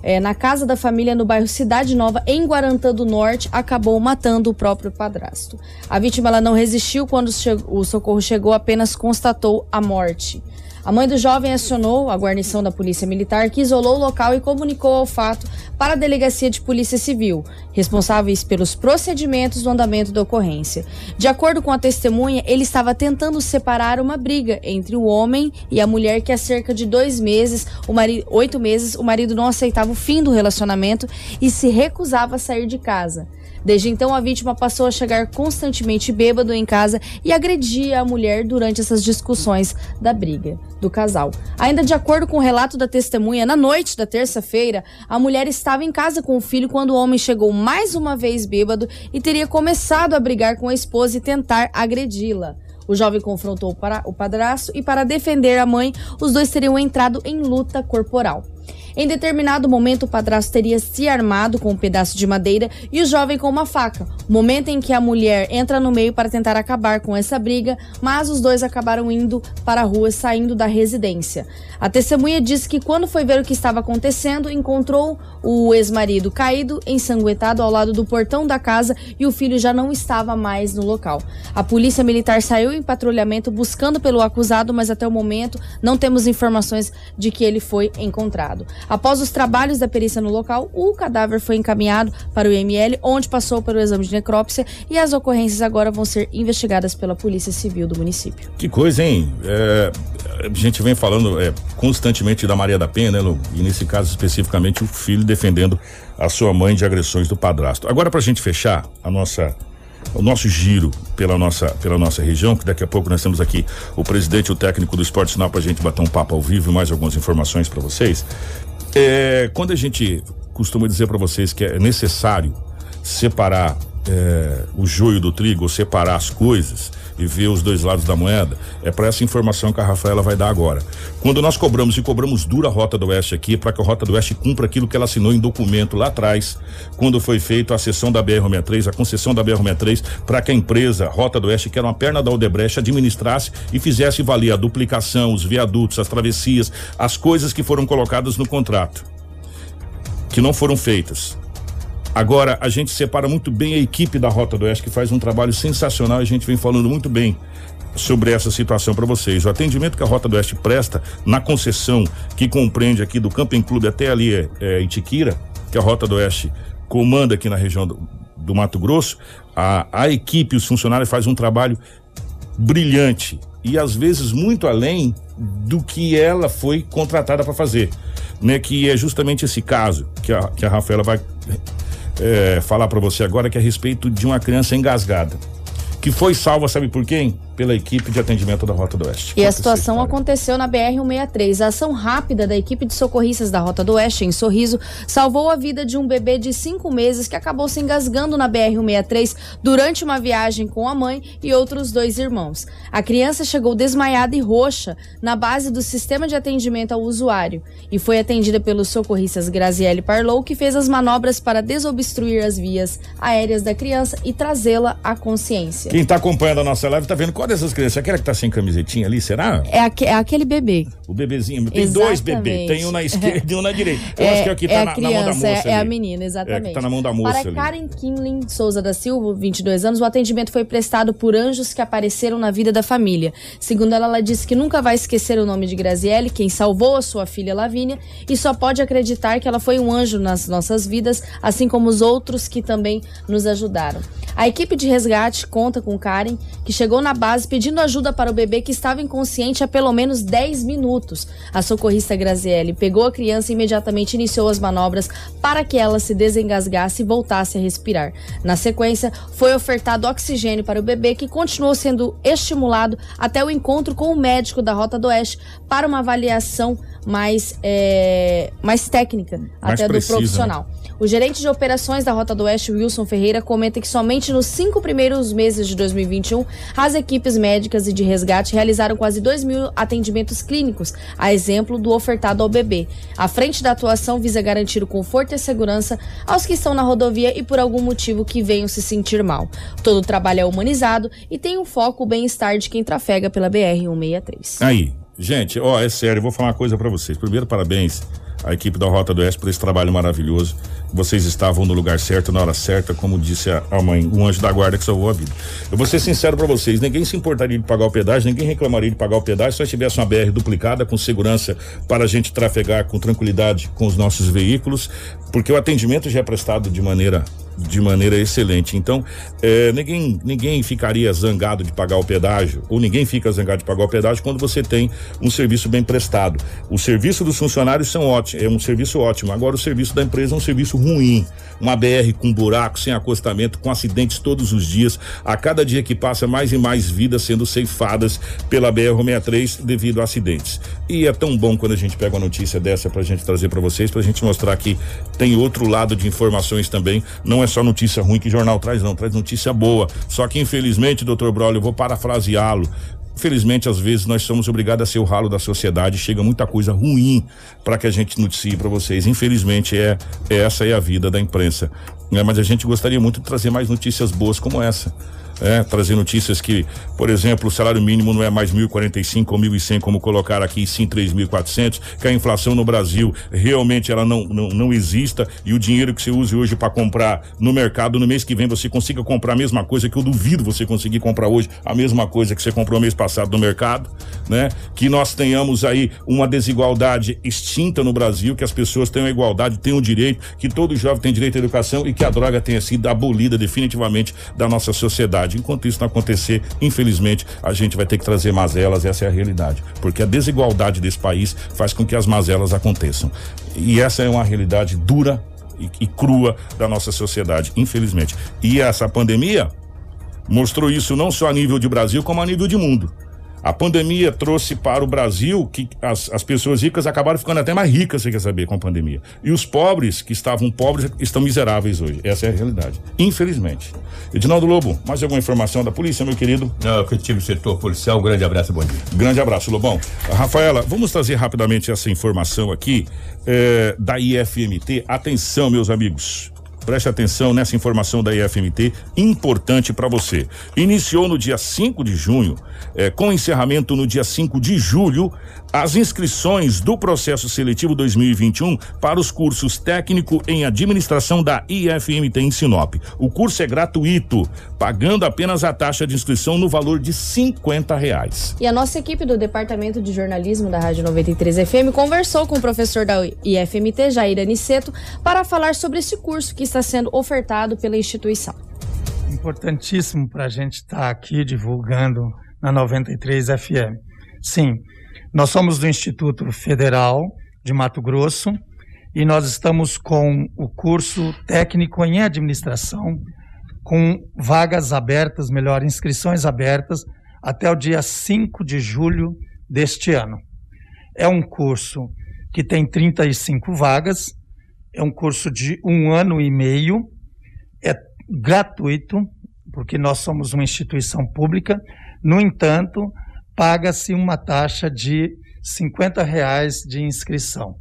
é, na casa da família no bairro Cidade Nova, em Guarantã do Norte, acabou matando o próprio padrasto. A vítima ela não resistiu quando o socorro chegou, apenas constatou a morte. A mãe do jovem acionou a guarnição da Polícia Militar, que isolou o local e comunicou o fato para a Delegacia de Polícia Civil, responsáveis pelos procedimentos do andamento da ocorrência. De acordo com a testemunha, ele estava tentando separar uma briga entre o homem e a mulher que há cerca de dois meses, o marido, oito meses, o marido não aceitava o fim do relacionamento e se recusava a sair de casa. Desde então, a vítima passou a chegar constantemente bêbado em casa e agredia a mulher durante essas discussões da briga do casal. Ainda de acordo com o relato da testemunha, na noite da terça-feira, a mulher estava em casa com o filho quando o homem chegou mais uma vez bêbado e teria começado a brigar com a esposa e tentar agredi-la. O jovem confrontou o padrasto e, para defender a mãe, os dois teriam entrado em luta corporal. Em determinado momento, o padrasto teria se armado com um pedaço de madeira e o jovem com uma faca. Momento em que a mulher entra no meio para tentar acabar com essa briga, mas os dois acabaram indo para a rua, saindo da residência. A testemunha disse que quando foi ver o que estava acontecendo, encontrou o ex-marido caído, ensanguentado ao lado do portão da casa e o filho já não estava mais no local. A polícia militar saiu em patrulhamento buscando pelo acusado, mas até o momento não temos informações de que ele foi encontrado. Após os trabalhos da perícia no local, o cadáver foi encaminhado para o IML, onde passou pelo exame de necrópsia e as ocorrências agora vão ser investigadas pela Polícia Civil do município. Que coisa, hein? É, a gente vem falando é, constantemente da Maria da Penha, né, Lu? E nesse caso especificamente o filho defendendo a sua mãe de agressões do padrasto. Agora, para a gente fechar a nossa o nosso giro pela nossa, pela nossa região, que daqui a pouco nós temos aqui o presidente o técnico do Esporte Sinal para a gente bater um papo ao vivo e mais algumas informações para vocês. É, quando a gente costuma dizer para vocês que é necessário separar é, o joio do trigo, separar as coisas e ver os dois lados da moeda, é para essa informação que a Rafaela vai dar agora. Quando nós cobramos e cobramos dura a Rota do Oeste aqui, para que a Rota do Oeste cumpra aquilo que ela assinou em documento lá atrás, quando foi feita a sessão da BR-63, a concessão da BR-63, para que a empresa Rota do Oeste, que era uma perna da Odebrecht, administrasse e fizesse valer a duplicação, os viadutos, as travessias, as coisas que foram colocadas no contrato, que não foram feitas. Agora, a gente separa muito bem a equipe da Rota do Oeste, que faz um trabalho sensacional e a gente vem falando muito bem sobre essa situação para vocês. O atendimento que a Rota do Oeste presta na concessão que compreende aqui do Camping Clube até ali é, é Itiquira, que a Rota do Oeste comanda aqui na região do, do Mato Grosso, a, a equipe, os funcionários fazem um trabalho brilhante e às vezes muito além do que ela foi contratada para fazer, né? Que é justamente esse caso que a, que a Rafaela vai é, falar para você agora que é a respeito de uma criança engasgada que foi salva, sabe por quem? Pela equipe de atendimento da Rota do Oeste. E a situação aconteceu na BR-163. A ação rápida da equipe de socorristas da Rota do Oeste, em Sorriso, salvou a vida de um bebê de cinco meses que acabou se engasgando na BR-163 durante uma viagem com a mãe e outros dois irmãos. A criança chegou desmaiada e roxa na base do sistema de atendimento ao usuário e foi atendida pelos socorristas Graziele Parlou, que fez as manobras para desobstruir as vias aéreas da criança e trazê-la à consciência. Quem está acompanhando a nossa live está vendo qual dessas crianças? Aquela que tá sem camisetinha ali, será? É, aque, é aquele bebê. O bebezinho. Tem exatamente. dois bebês. Tem um na esquerda e um na direita. Eu é, acho que aqui tá é na, criança, na, mão da moça. É, é, a menina, exatamente. É, tá na mão da moça. Para ali. Karen Kinlin Souza da Silva, 22 anos, o atendimento foi prestado por anjos que apareceram na vida da família. Segundo ela, ela disse que nunca vai esquecer o nome de Graziele, quem salvou a sua filha Lavínia, e só pode acreditar que ela foi um anjo nas nossas vidas, assim como os outros que também nos ajudaram. A equipe de resgate conta com Karen, que chegou na base pedindo ajuda para o bebê que estava inconsciente há pelo menos 10 minutos. A socorrista Graziele pegou a criança e imediatamente iniciou as manobras para que ela se desengasgasse e voltasse a respirar. Na sequência, foi ofertado oxigênio para o bebê, que continuou sendo estimulado até o encontro com o médico da Rota do Oeste para uma avaliação mais, é, mais técnica, mais até precisa, do profissional. Né? O gerente de operações da Rota do Oeste, Wilson Ferreira, comenta que somente nos cinco primeiros meses de 2021, as equipes médicas e de resgate realizaram quase 2 mil atendimentos clínicos, a exemplo do ofertado ao bebê. A frente da atuação visa garantir o conforto e a segurança aos que estão na rodovia e por algum motivo que venham se sentir mal. Todo o trabalho é humanizado e tem um foco o bem-estar de quem trafega pela BR-163. Aí, gente, ó, é sério, vou falar uma coisa para vocês. Primeiro, parabéns à equipe da Rota do Oeste por esse trabalho maravilhoso vocês estavam no lugar certo, na hora certa, como disse a, a mãe, um anjo da guarda que salvou a vida. Eu vou ser sincero para vocês, ninguém se importaria de pagar o pedágio, ninguém reclamaria de pagar o pedágio se nós tivesse uma BR duplicada com segurança para a gente trafegar com tranquilidade com os nossos veículos, porque o atendimento já é prestado de maneira de maneira excelente. Então, é, ninguém, ninguém ficaria zangado de pagar o pedágio, ou ninguém fica zangado de pagar o pedágio quando você tem um serviço bem prestado. O serviço dos funcionários são ótimos, é um serviço ótimo. Agora, o serviço da empresa é um serviço ruim. Uma BR com buraco, sem acostamento, com acidentes todos os dias. A cada dia que passa, mais e mais vidas sendo ceifadas pela BR-63 devido a acidentes. E é tão bom quando a gente pega uma notícia dessa pra gente trazer para vocês, pra gente mostrar que tem outro lado de informações também. Não é só notícia ruim que o jornal traz, não, traz notícia boa. Só que infelizmente, doutor Braulio, eu vou parafraseá-lo. Infelizmente, às vezes nós somos obrigados a ser o ralo da sociedade, chega muita coisa ruim para que a gente noticie para vocês. Infelizmente, é, é, essa é a vida da imprensa. É, mas a gente gostaria muito de trazer mais notícias boas como essa é, trazer notícias que, por exemplo, o salário mínimo não é mais 1.045 ou 1.100 como colocar aqui, sim 3.400, que a inflação no Brasil realmente ela não, não, não exista. E o dinheiro que você use hoje para comprar no mercado, no mês que vem você consiga comprar a mesma coisa que eu duvido você conseguir comprar hoje, a mesma coisa que você comprou mês passado no mercado, né? Que nós tenhamos aí uma desigualdade extinta no Brasil, que as pessoas tenham igualdade, tenham direito, que todo jovem tem direito à educação e que a droga tenha sido abolida definitivamente da nossa sociedade Enquanto isso não acontecer, infelizmente, a gente vai ter que trazer mazelas, essa é a realidade. Porque a desigualdade desse país faz com que as mazelas aconteçam. E essa é uma realidade dura e, e crua da nossa sociedade, infelizmente. E essa pandemia mostrou isso não só a nível de Brasil, como a nível de mundo. A pandemia trouxe para o Brasil que as, as pessoas ricas acabaram ficando até mais ricas, você quer saber, com a pandemia. E os pobres, que estavam pobres, estão miseráveis hoje. Essa é a realidade. Infelizmente. Edinaldo Lobo, mais alguma informação da polícia, meu querido? Não, que tive setor policial. Um grande abraço, bom dia. Grande abraço, Lobão. Rafaela, vamos trazer rapidamente essa informação aqui é, da IFMT. Atenção, meus amigos. Preste atenção nessa informação da IFMT, importante para você. Iniciou no dia 5 de junho, é, com encerramento no dia 5 de julho, as inscrições do processo seletivo 2021 para os cursos técnico em administração da IFMT em Sinop. O curso é gratuito, pagando apenas a taxa de inscrição no valor de 50 reais. E a nossa equipe do Departamento de Jornalismo da Rádio 93 FM conversou com o professor da IFMT, Jair Aniceto, para falar sobre esse curso que está sendo ofertado pela instituição. Importantíssimo para a gente estar tá aqui divulgando na 93 FM. Sim, nós somos do Instituto Federal de Mato Grosso e nós estamos com o curso técnico em administração, com vagas abertas, melhor, inscrições abertas até o dia 5 de julho deste ano. É um curso que tem 35 vagas, é um curso de um ano e meio, é gratuito, porque nós somos uma instituição pública, no entanto, paga-se uma taxa de 50 reais de inscrição.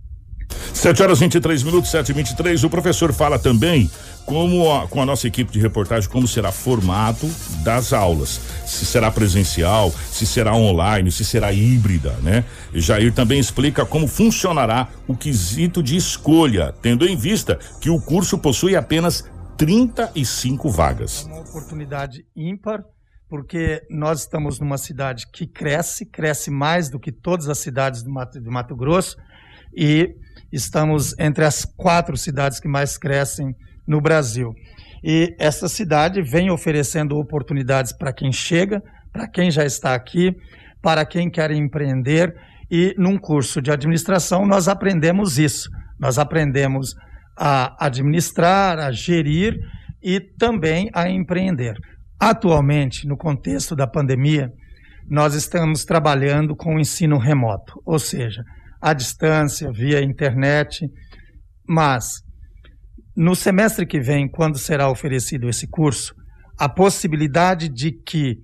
7 horas 23 minutos, 7 e 23 O professor fala também como a, com a nossa equipe de reportagem como será formato das aulas. Se será presencial, se será online, se será híbrida, né? E Jair também explica como funcionará o quesito de escolha, tendo em vista que o curso possui apenas 35 vagas. É uma oportunidade ímpar porque nós estamos numa cidade que cresce, cresce mais do que todas as cidades do Mato, do Mato Grosso, e estamos entre as quatro cidades que mais crescem no Brasil. E essa cidade vem oferecendo oportunidades para quem chega, para quem já está aqui, para quem quer empreender. E num curso de administração nós aprendemos isso. Nós aprendemos a administrar, a gerir e também a empreender. Atualmente, no contexto da pandemia, nós estamos trabalhando com o ensino remoto, ou seja, à distância, via internet, mas no semestre que vem, quando será oferecido esse curso, a possibilidade de que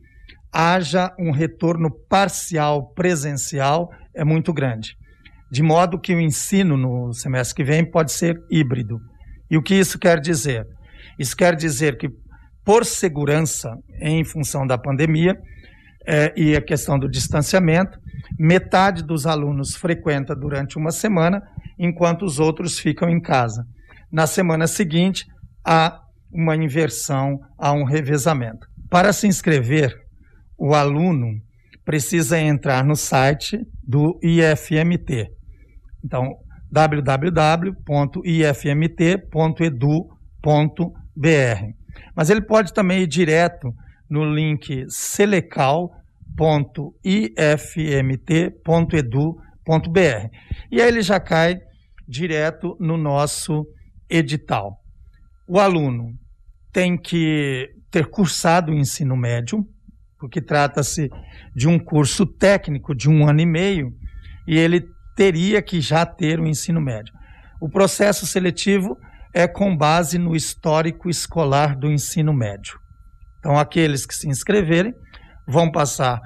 haja um retorno parcial presencial é muito grande. De modo que o ensino no semestre que vem pode ser híbrido. E o que isso quer dizer? Isso quer dizer que, por segurança, em função da pandemia é, e a questão do distanciamento, metade dos alunos frequenta durante uma semana, enquanto os outros ficam em casa. Na semana seguinte, há uma inversão, há um revezamento. Para se inscrever, o aluno precisa entrar no site do IFMT. Então, www.ifmt.edu.br. Mas ele pode também ir direto no link selecal.com www.ifmt.edu.br. E aí ele já cai direto no nosso edital. O aluno tem que ter cursado o ensino médio, porque trata-se de um curso técnico de um ano e meio, e ele teria que já ter o ensino médio. O processo seletivo é com base no histórico escolar do ensino médio. Então, aqueles que se inscreverem vão passar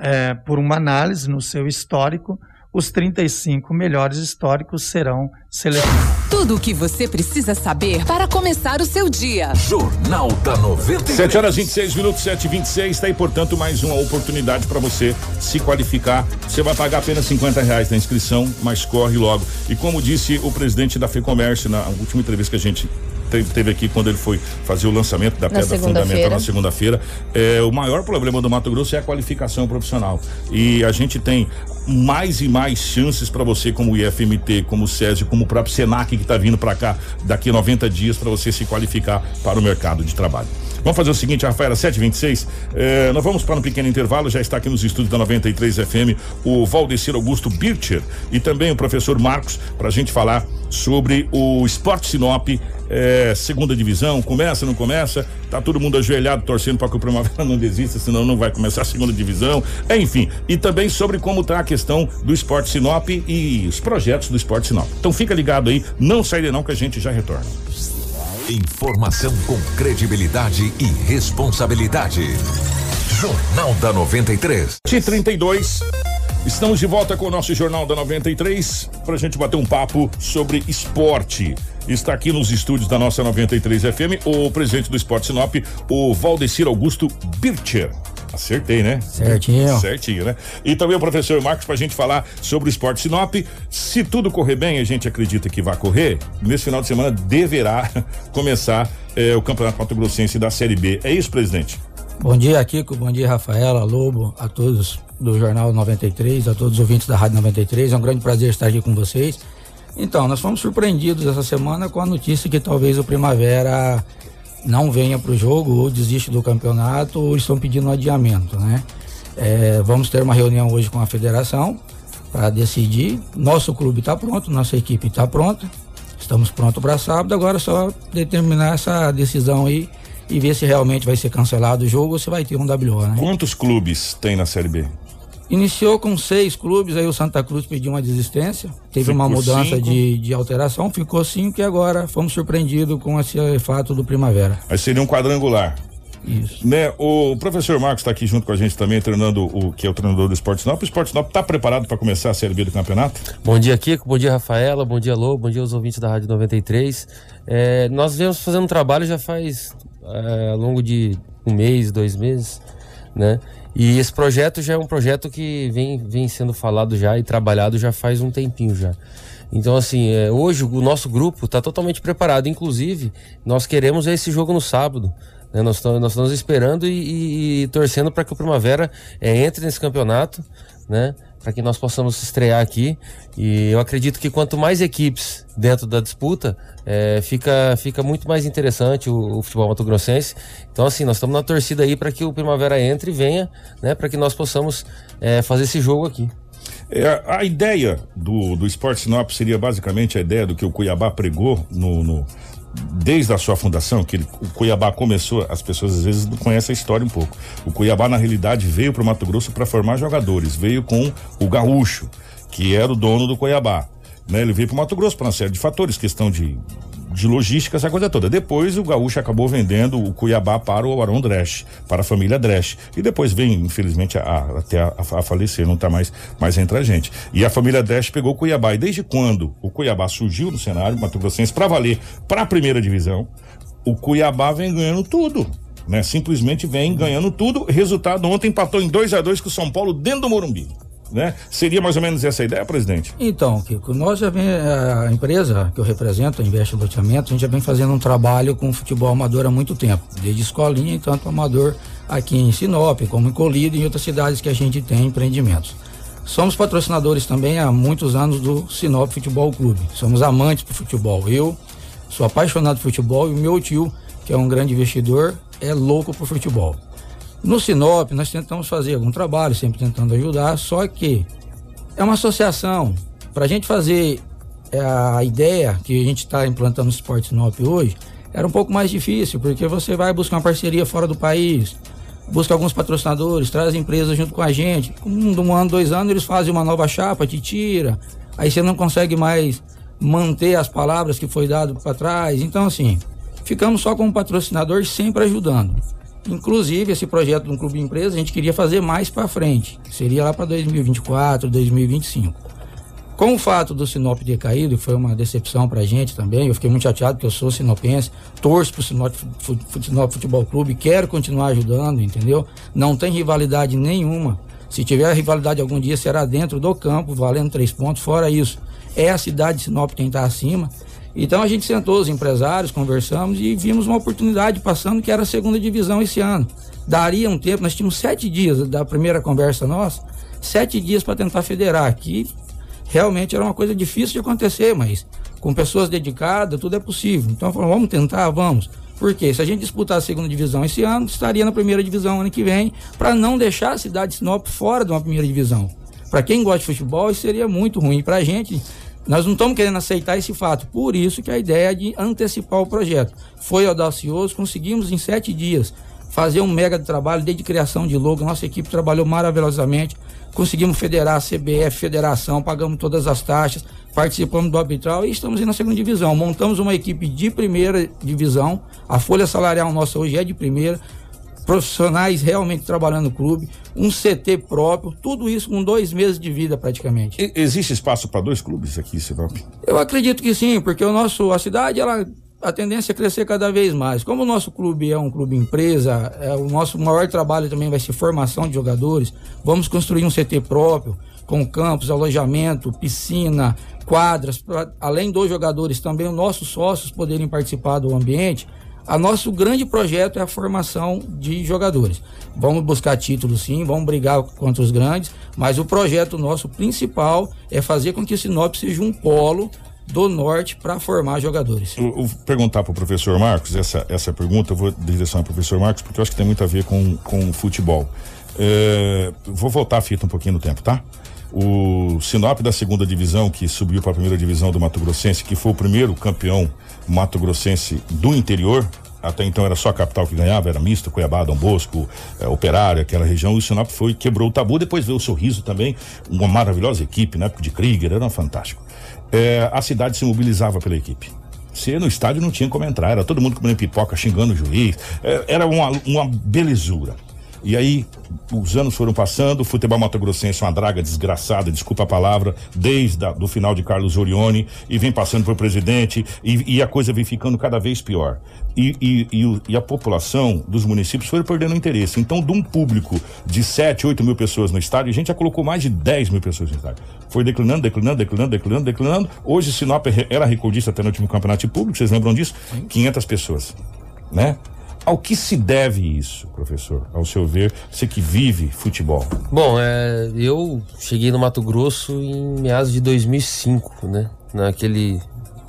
é, por uma análise no seu histórico. Os 35 melhores históricos serão selecionados. Tudo o que você precisa saber para começar o seu dia. Jornal da 93. 7 horas 26 minutos, 7 e 26 Está aí, portanto, mais uma oportunidade para você se qualificar. Você vai pagar apenas 50 reais na inscrição, mas corre logo. E como disse o presidente da FEComércio na última entrevista que a gente teve, teve aqui quando ele foi fazer o lançamento da pedra fundamental na segunda-feira. É, o maior problema do Mato Grosso é a qualificação profissional. E a gente tem mais e mais chances para você, como o IFMT, como o SESI, como o próprio SENAC que está vindo para cá daqui a 90 dias para você se qualificar para o mercado de trabalho. Vamos fazer o seguinte, Rafaela, 726. Eh, nós vamos para um pequeno intervalo. Já está aqui nos estúdios da 93 FM o Valdecir Augusto Bircher e também o professor Marcos para a gente falar sobre o Esporte Sinop, eh, segunda divisão. Começa, não começa? Tá todo mundo ajoelhado torcendo para que o Primavera não desista, senão não vai começar a segunda divisão. Enfim, e também sobre como está a questão do Esporte Sinop e os projetos do Esporte Sinop. Então fica ligado aí, não sai de não que a gente já retorna. Informação com credibilidade e responsabilidade. Jornal da 93. T32. Estamos de volta com o nosso Jornal da 93 para a gente bater um papo sobre esporte. Está aqui nos estúdios da nossa 93 FM o presidente do Esporte Sinop, o Valdecir Augusto Bircher. Acertei, né? Certinho. Certinho, né? E também o professor Marcos para a gente falar sobre o esporte Sinop. Se tudo correr bem, a gente acredita que vai correr, nesse final de semana deverá começar eh, o Campeonato Mato Grossense da Série B. É isso, presidente? Bom dia, Kiko. Bom dia, Rafaela, Lobo, a todos do Jornal 93, a todos os ouvintes da Rádio 93. É um grande prazer estar aqui com vocês. Então, nós fomos surpreendidos essa semana com a notícia que talvez o Primavera não venha para o jogo ou desiste do campeonato ou estão pedindo um adiamento, né? É, vamos ter uma reunião hoje com a federação para decidir. Nosso clube está pronto, nossa equipe está pronta, estamos prontos para sábado. Agora é só determinar essa decisão aí e ver se realmente vai ser cancelado o jogo ou se vai ter um WO, né? Quantos clubes tem na Série B? Iniciou com seis clubes, aí o Santa Cruz pediu uma desistência, teve ficou uma mudança de, de alteração, ficou cinco e agora fomos surpreendidos com esse fato do Primavera. Aí seria um quadrangular. Isso. Né, o professor Marcos está aqui junto com a gente também, treinando o que é o treinador do Esporte Sinop. O Esporte Sinop está preparado para começar a Série B do campeonato? Bom dia, Kiko. Bom dia, Rafaela. Bom dia, Lô. Bom dia aos ouvintes da Rádio 93. É, nós viemos fazendo um trabalho já faz é, ao longo de um mês, dois meses, né? E esse projeto já é um projeto que vem, vem sendo falado já e trabalhado já faz um tempinho já. Então, assim, é, hoje o nosso grupo está totalmente preparado. Inclusive, nós queremos esse jogo no sábado. Né? Nós, nós estamos esperando e, e, e torcendo para que o Primavera é, entre nesse campeonato, né? Para que nós possamos estrear aqui. E eu acredito que quanto mais equipes dentro da disputa, é, fica, fica muito mais interessante o, o futebol mato-grossense. Então, assim, nós estamos na torcida aí para que o Primavera entre e venha, né? Para que nós possamos é, fazer esse jogo aqui. É, a ideia do, do Esporte Sinop seria basicamente a ideia do que o Cuiabá pregou no, no, desde a sua fundação, que ele, o Cuiabá começou, as pessoas às vezes não conhecem a história um pouco. O Cuiabá, na realidade, veio para o Mato Grosso para formar jogadores. Veio com o Gaúcho, que era o dono do Cuiabá. Né? Ele veio para o Mato Grosso por uma série de fatores, questão de de logística, essa coisa toda. Depois o Gaúcho acabou vendendo o Cuiabá para o Arão Dresch, para a família Dresch. E depois vem, infelizmente, a, até a, a, falecer, não está mais, mais entre a gente. E a família Dresch pegou o Cuiabá. E desde quando o Cuiabá surgiu no cenário Mato Grossense para valer para a primeira divisão, o Cuiabá vem ganhando tudo. Né? Simplesmente vem ganhando tudo. Resultado ontem empatou em 2 a 2 com o São Paulo dentro do Morumbi né? Seria mais ou menos essa a ideia, presidente? Então, Kiko, nós já vem, a empresa que eu represento, a Investe Loteamento, a gente já vem fazendo um trabalho com futebol amador há muito tempo, desde escolinha e tanto amador aqui em Sinop, como em Colíder e em outras cidades que a gente tem empreendimentos. Somos patrocinadores também há muitos anos do Sinop Futebol Clube. Somos amantes do futebol. Eu sou apaixonado por futebol e o meu tio, que é um grande investidor, é louco por futebol. No Sinop, nós tentamos fazer algum trabalho, sempre tentando ajudar, só que é uma associação. Para a gente fazer é, a ideia que a gente está implantando no Esporte Sinop hoje, era um pouco mais difícil, porque você vai buscar uma parceria fora do país, busca alguns patrocinadores, traz empresas junto com a gente. Um, um ano, dois anos, eles fazem uma nova chapa, te tira, aí você não consegue mais manter as palavras que foi dado para trás. Então, assim, ficamos só com o patrocinador sempre ajudando. Inclusive, esse projeto de um clube empresa a gente queria fazer mais para frente, seria lá para 2024, 2025. Com o fato do Sinop ter caído, foi uma decepção para a gente também, eu fiquei muito chateado porque eu sou sinopense, torço para o Sinop, Futebol Clube, quero continuar ajudando, entendeu? Não tem rivalidade nenhuma. Se tiver rivalidade algum dia, será dentro do campo, valendo três pontos. Fora isso, é a cidade de Sinop quem está acima. Então a gente sentou os empresários, conversamos e vimos uma oportunidade passando que era a segunda divisão esse ano. Daria um tempo, nós tínhamos sete dias da primeira conversa nossa, sete dias para tentar federar, que realmente era uma coisa difícil de acontecer, mas com pessoas dedicadas, tudo é possível. Então falamos, vamos tentar, vamos. Porque se a gente disputar a segunda divisão esse ano, estaria na primeira divisão ano que vem, para não deixar a cidade de Sinop fora de uma primeira divisão. Para quem gosta de futebol, isso seria muito ruim. Para a gente, nós não estamos querendo aceitar esse fato, por isso que a ideia é de antecipar o projeto. Foi audacioso, conseguimos em sete dias fazer um mega trabalho desde criação de logo. Nossa equipe trabalhou maravilhosamente. Conseguimos federar a CBF, federação, pagamos todas as taxas, participamos do arbitral e estamos indo na segunda divisão. Montamos uma equipe de primeira divisão. A folha salarial nossa hoje é de primeira profissionais realmente trabalhando no clube, um CT próprio, tudo isso com dois meses de vida praticamente. E, existe espaço para dois clubes aqui, Sinop? Eu acredito que sim, porque o nosso, a cidade, ela a tendência é crescer cada vez mais. Como o nosso clube é um clube empresa, é, o nosso maior trabalho também vai ser formação de jogadores. Vamos construir um CT próprio, com campos, alojamento, piscina, quadras, pra, além dos jogadores também os nossos sócios poderem participar do ambiente. A nosso grande projeto é a formação de jogadores. Vamos buscar títulos sim, vamos brigar contra os grandes, mas o projeto nosso principal é fazer com que o Sinop seja um polo do norte para formar jogadores. Eu, vou perguntar para o professor Marcos essa, essa pergunta, eu vou direcionar para o professor Marcos, porque eu acho que tem muito a ver com, com futebol. É, vou voltar a fita um pouquinho no tempo, tá? O Sinop da segunda divisão, que subiu para a primeira divisão do Mato Grossense, que foi o primeiro campeão Mato Grossense do interior, até então era só a capital que ganhava, era misto, Cuiabá, Dom Bosco, é, Operário, aquela região, e o Sinop foi, quebrou o tabu, depois veio o Sorriso também, uma maravilhosa equipe, na época de Krieger, era fantástico. É, a cidade se mobilizava pela equipe. Você no estádio não tinha como entrar, era todo mundo comendo pipoca, xingando o juiz, é, era uma, uma belezura. E aí, os anos foram passando, o futebol mato-grossense é uma draga desgraçada, desculpa a palavra, desde o do final de Carlos Orione, e vem passando por presidente, e, e a coisa vem ficando cada vez pior. E, e, e, e, a população dos municípios foi perdendo interesse. Então, de um público de 7, 8 mil pessoas no estádio, a gente já colocou mais de 10 mil pessoas no estádio. Foi declinando, declinando, declinando, declinando, declinando. Hoje, Sinop era recordista até no último campeonato público, vocês lembram disso? 500 pessoas, né? Ao que se deve isso, professor, ao seu ver, você que vive futebol? Bom, é, eu cheguei no Mato Grosso em meados de 2005, né? Naquele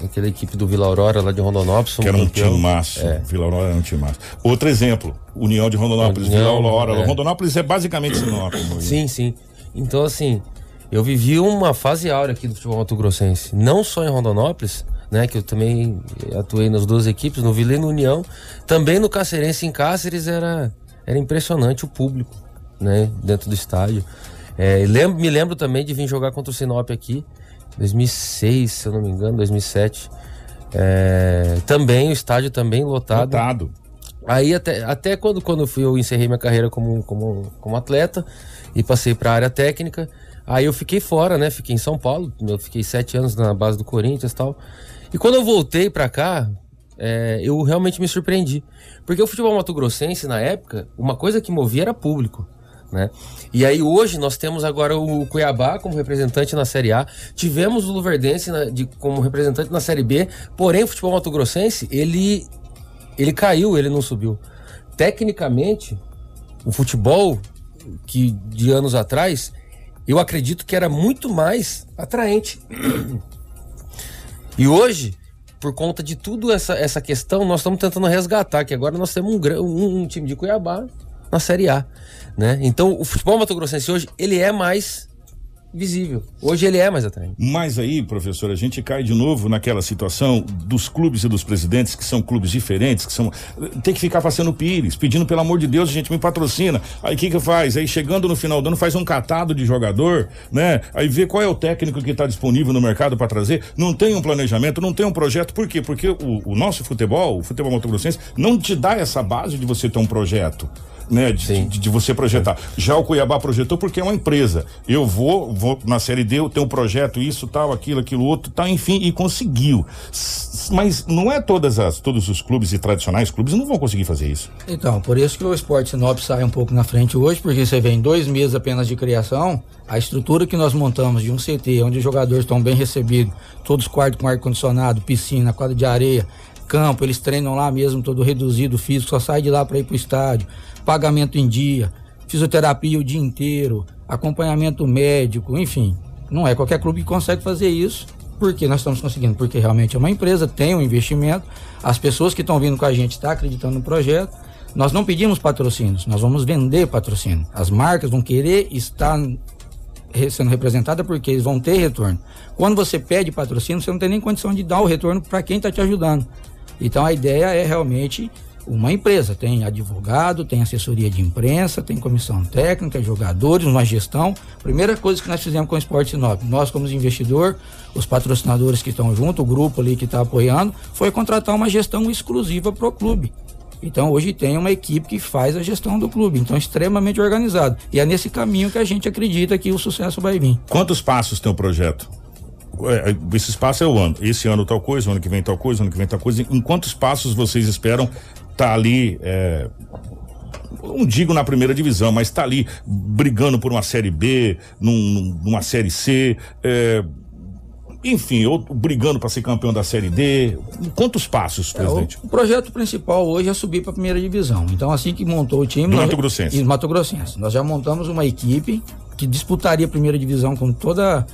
aquela equipe do Vila Aurora lá de Rondonópolis. Que era um campeão. time massa. É. Vila Aurora era um time massa. Outro exemplo, União de Rondonópolis, União, Vila Aurora. É. Rondonópolis é basicamente Sinop. sim, sim. Então, assim, eu vivi uma fase áurea aqui do futebol mato-grossense. Não só em Rondonópolis, né? Que eu também atuei nas duas equipes, no Vila e no União. Também no Cacerense em Cáceres era, era impressionante o público, né? Dentro do estádio. É, lembro, me lembro também de vir jogar contra o Sinop aqui, 2006, se eu não me engano, 2007. É, também o estádio também lotado. Lotado. Aí até, até quando, quando eu, fui, eu encerrei minha carreira como, como, como atleta e passei para a área técnica. Aí eu fiquei fora, né? Fiquei em São Paulo. Eu fiquei sete anos na base do Corinthians e tal. E quando eu voltei para cá, é, eu realmente me surpreendi. Porque o futebol mato-grossense, na época, uma coisa que movia era público. Né? E aí hoje nós temos agora o Cuiabá como representante na Série A, tivemos o Luverdense na, de, como representante na Série B, porém o futebol mato-grossense, ele, ele caiu, ele não subiu. Tecnicamente, o futebol que de anos atrás, eu acredito que era muito mais atraente. E hoje, por conta de tudo essa, essa questão, nós estamos tentando resgatar, que agora nós temos um, um, um time de Cuiabá na Série A, né? Então, o futebol mato-grossense hoje, ele é mais visível. Hoje ele é mais atraente. Mas aí, professor, a gente cai de novo naquela situação dos clubes e dos presidentes que são clubes diferentes, que são tem que ficar passando pires, pedindo pelo amor de Deus, a gente me patrocina. Aí o que que faz? Aí chegando no final do ano faz um catado de jogador, né? Aí vê qual é o técnico que está disponível no mercado para trazer. Não tem um planejamento, não tem um projeto. Por quê? Porque o, o nosso futebol, o futebol mato-grossense, não te dá essa base de você ter um projeto né? De, de, de, você projetar. Já o Cuiabá projetou porque é uma empresa. Eu vou, vou na série D, eu tenho um projeto, isso, tal, aquilo, aquilo, outro, tal, enfim, e conseguiu. Mas não é todas as, todos os clubes e tradicionais clubes não vão conseguir fazer isso. Então, por isso que o Esporte Sinop sai um pouco na frente hoje, porque você vê em dois meses apenas de criação, a estrutura que nós montamos de um CT, onde os jogadores estão bem recebidos, todos quartos com ar-condicionado, piscina, quadra de areia, campo, eles treinam lá mesmo, todo reduzido físico, só sai de lá para ir para o estádio pagamento em dia, fisioterapia o dia inteiro, acompanhamento médico, enfim. Não é qualquer clube que consegue fazer isso. Por que nós estamos conseguindo? Porque realmente é uma empresa, tem um investimento, as pessoas que estão vindo com a gente estão tá acreditando no projeto. Nós não pedimos patrocínios, nós vamos vender patrocínio. As marcas vão querer estar sendo representadas porque eles vão ter retorno. Quando você pede patrocínio, você não tem nem condição de dar o retorno para quem está te ajudando. Então a ideia é realmente uma empresa. Tem advogado, tem assessoria de imprensa, tem comissão técnica, jogadores, uma gestão. Primeira coisa que nós fizemos com o Esporte Sinop, nós como investidor, os patrocinadores que estão junto, o grupo ali que está apoiando, foi contratar uma gestão exclusiva para o clube. Então hoje tem uma equipe que faz a gestão do clube, então extremamente organizado. E é nesse caminho que a gente acredita que o sucesso vai vir. Quantos passos tem o projeto? É, esse espaço é o ano. Esse ano tal coisa, ano que vem tal coisa, ano que vem tal coisa. Em quantos passos vocês esperam tá ali, é, não digo na primeira divisão, mas está ali brigando por uma série B, num, numa série C, é, enfim, ou brigando para ser campeão da série D. Quantos passos, presidente? É, o, o, projeto principal hoje é subir para a primeira divisão. Então, assim que montou o time. Do Mato Grossense. Mato Grossense. Nós já montamos uma equipe que disputaria a primeira divisão com toda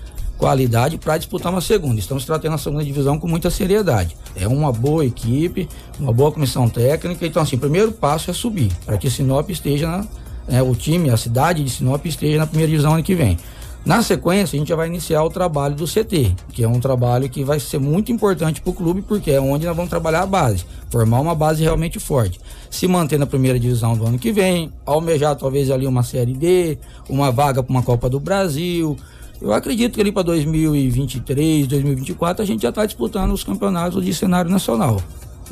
qualidade para disputar uma segunda. Estamos tratando a segunda divisão com muita seriedade. É uma boa equipe, uma boa comissão técnica. Então, assim, o primeiro passo é subir, para que Sinop esteja na, é, o time, a cidade de Sinop esteja na primeira divisão ano que vem. Na sequência, a gente já vai iniciar o trabalho do CT, que é um trabalho que vai ser muito importante para o clube, porque é onde nós vamos trabalhar a base, formar uma base realmente forte. Se manter na primeira divisão do ano que vem, almejar talvez ali uma Série D, uma vaga para uma Copa do Brasil. Eu acredito que ali para 2023, 2024, a gente já está disputando os campeonatos de cenário nacional.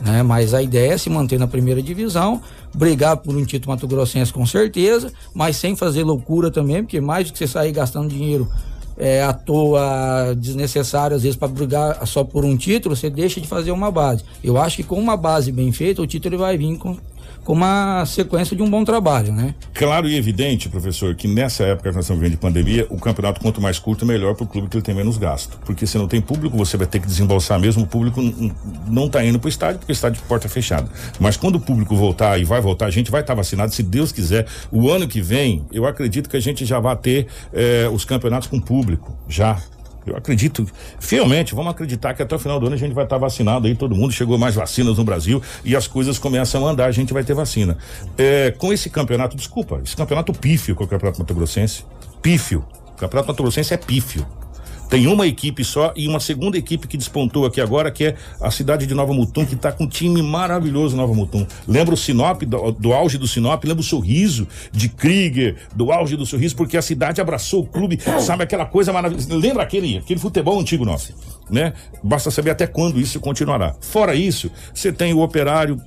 Né? Mas a ideia é se manter na primeira divisão, brigar por um título Mato Grossense com certeza, mas sem fazer loucura também, porque mais do que você sair gastando dinheiro é, à toa, desnecessário, às vezes, para brigar só por um título, você deixa de fazer uma base. Eu acho que com uma base bem feita, o título vai vir com, com uma sequência de um bom trabalho, né? Claro e evidente, professor, que nessa época que nós estamos vivendo de pandemia, o campeonato quanto mais curto, melhor para o clube que ele tem menos gasto. Porque se não tem público, você vai ter que desembolsar mesmo, o público não está indo para o estádio, porque o estádio de porta fechada. Mas quando o público voltar e vai voltar, a gente vai estar tá vacinado, se Deus quiser. O ano que vem, eu acredito que a gente já vai ter eh, os campeonatos com público, já. Eu acredito, fielmente, vamos acreditar que até o final do ano a gente vai estar vacinado aí, todo mundo, chegou mais vacinas no Brasil e as coisas começam a andar, a gente vai ter vacina. É, com esse campeonato, desculpa, esse campeonato pífio com o Campeonato Mato Grossense, pífio, o Campeonato Mato Grossense é pífio. Tem uma equipe só e uma segunda equipe que despontou aqui agora, que é a cidade de Nova Mutum, que está com um time maravilhoso Nova Mutum. Lembra o Sinop, do, do, auge do Sinop, lembra o sorriso de Krieger, do auge do sorriso, porque a cidade abraçou o clube, sabe aquela coisa maravilhosa. Lembra aquele, aquele futebol antigo nosso, né? Basta saber até quando isso continuará. Fora isso, você tem o operário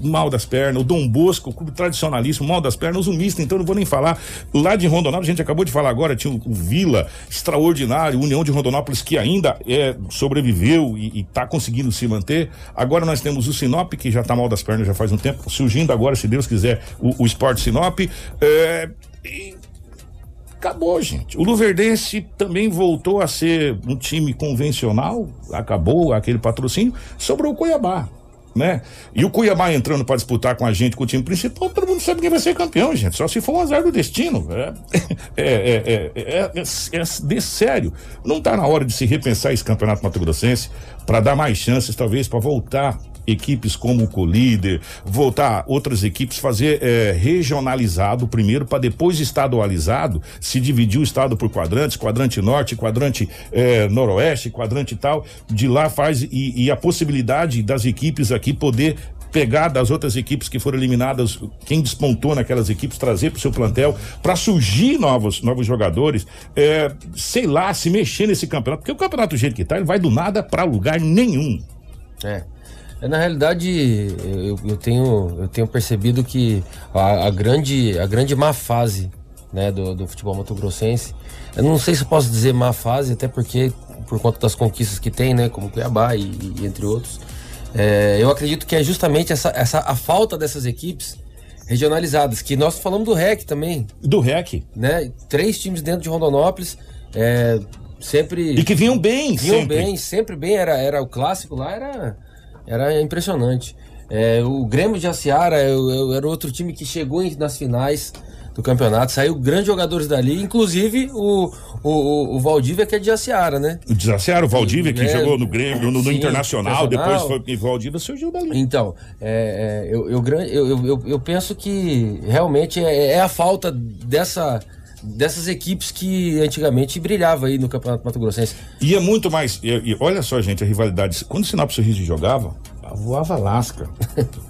mal das pernas, o Dom Bosco, o clube tradicionalíssimo, mal das pernas, o Mista, então não vou nem falar. Lá de Rondonópolis, a gente acabou de falar agora, tinha o, o Vila, extraordinário, União de Rondonópolis, que ainda é, sobreviveu e está conseguindo se manter. Agora nós temos o Sinop, que já está mal das pernas já faz um tempo, surgindo agora, se Deus quiser, o, o Sinop. É, e acabou, gente. O Luverdense também voltou a ser um time convencional, acabou aquele patrocínio, sobrou o Cuiabá né? E o Cuiabá entrando para disputar com a gente, com o time principal, todo mundo sabe quem vai ser campeão, gente. Só se for um azar do destino. É, é, é, é, de sério. Não está na hora de se repensar esse campeonato Mato Grossense para dar mais chances, talvez, para voltar equipes como o Colíder, voltar outras equipes, fazer é, regionalizado primeiro, para depois estadualizado, se dividir o estado por quadrantes, quadrante norte, quadrante é, noroeste, quadrante tal, de lá faz e, e a possibilidade das equipes aqui poder pegar das outras equipes que foram eliminadas, quem despontou naquelas equipes, trazer para o seu plantel, para surgir novos, novos jogadores, é, sei lá, se mexer nesse campeonato, porque o campeonato do jeito que está, ele vai do nada para lugar nenhum. É. É, na realidade, eu, eu, tenho, eu tenho percebido que a, a, grande, a grande má fase né, do, do futebol mato-grossense, eu não sei se eu posso dizer má fase, até porque por conta das conquistas que tem, né, como Cuiabá e, e entre outros, é, eu acredito que é justamente essa, essa, a falta dessas equipes regionalizadas, que nós falamos do REC também. Do REC. Né? Três times dentro de Rondonópolis, é, sempre... E que vinham bem, Vinham sempre. bem, sempre bem, era, era o clássico lá, era era impressionante. É, o Grêmio de Aciara era outro time que chegou nas finais do campeonato, saiu grandes jogadores dali, inclusive o, o, o Valdívia, que é de Aciara, né? O de Aciara, o Valdívia, que é, jogou no Grêmio, no, no Internacional, depois foi o Valdívia surgiu dali. Então, é, é, eu, eu, eu, eu, eu, penso que realmente é, é a falta dessa dessas equipes que antigamente brilhava aí no Campeonato Mato Grossense. E é muito mais. E, e olha só, gente, a rivalidade. Quando o Sinop Sorriso jogava, voava lasca.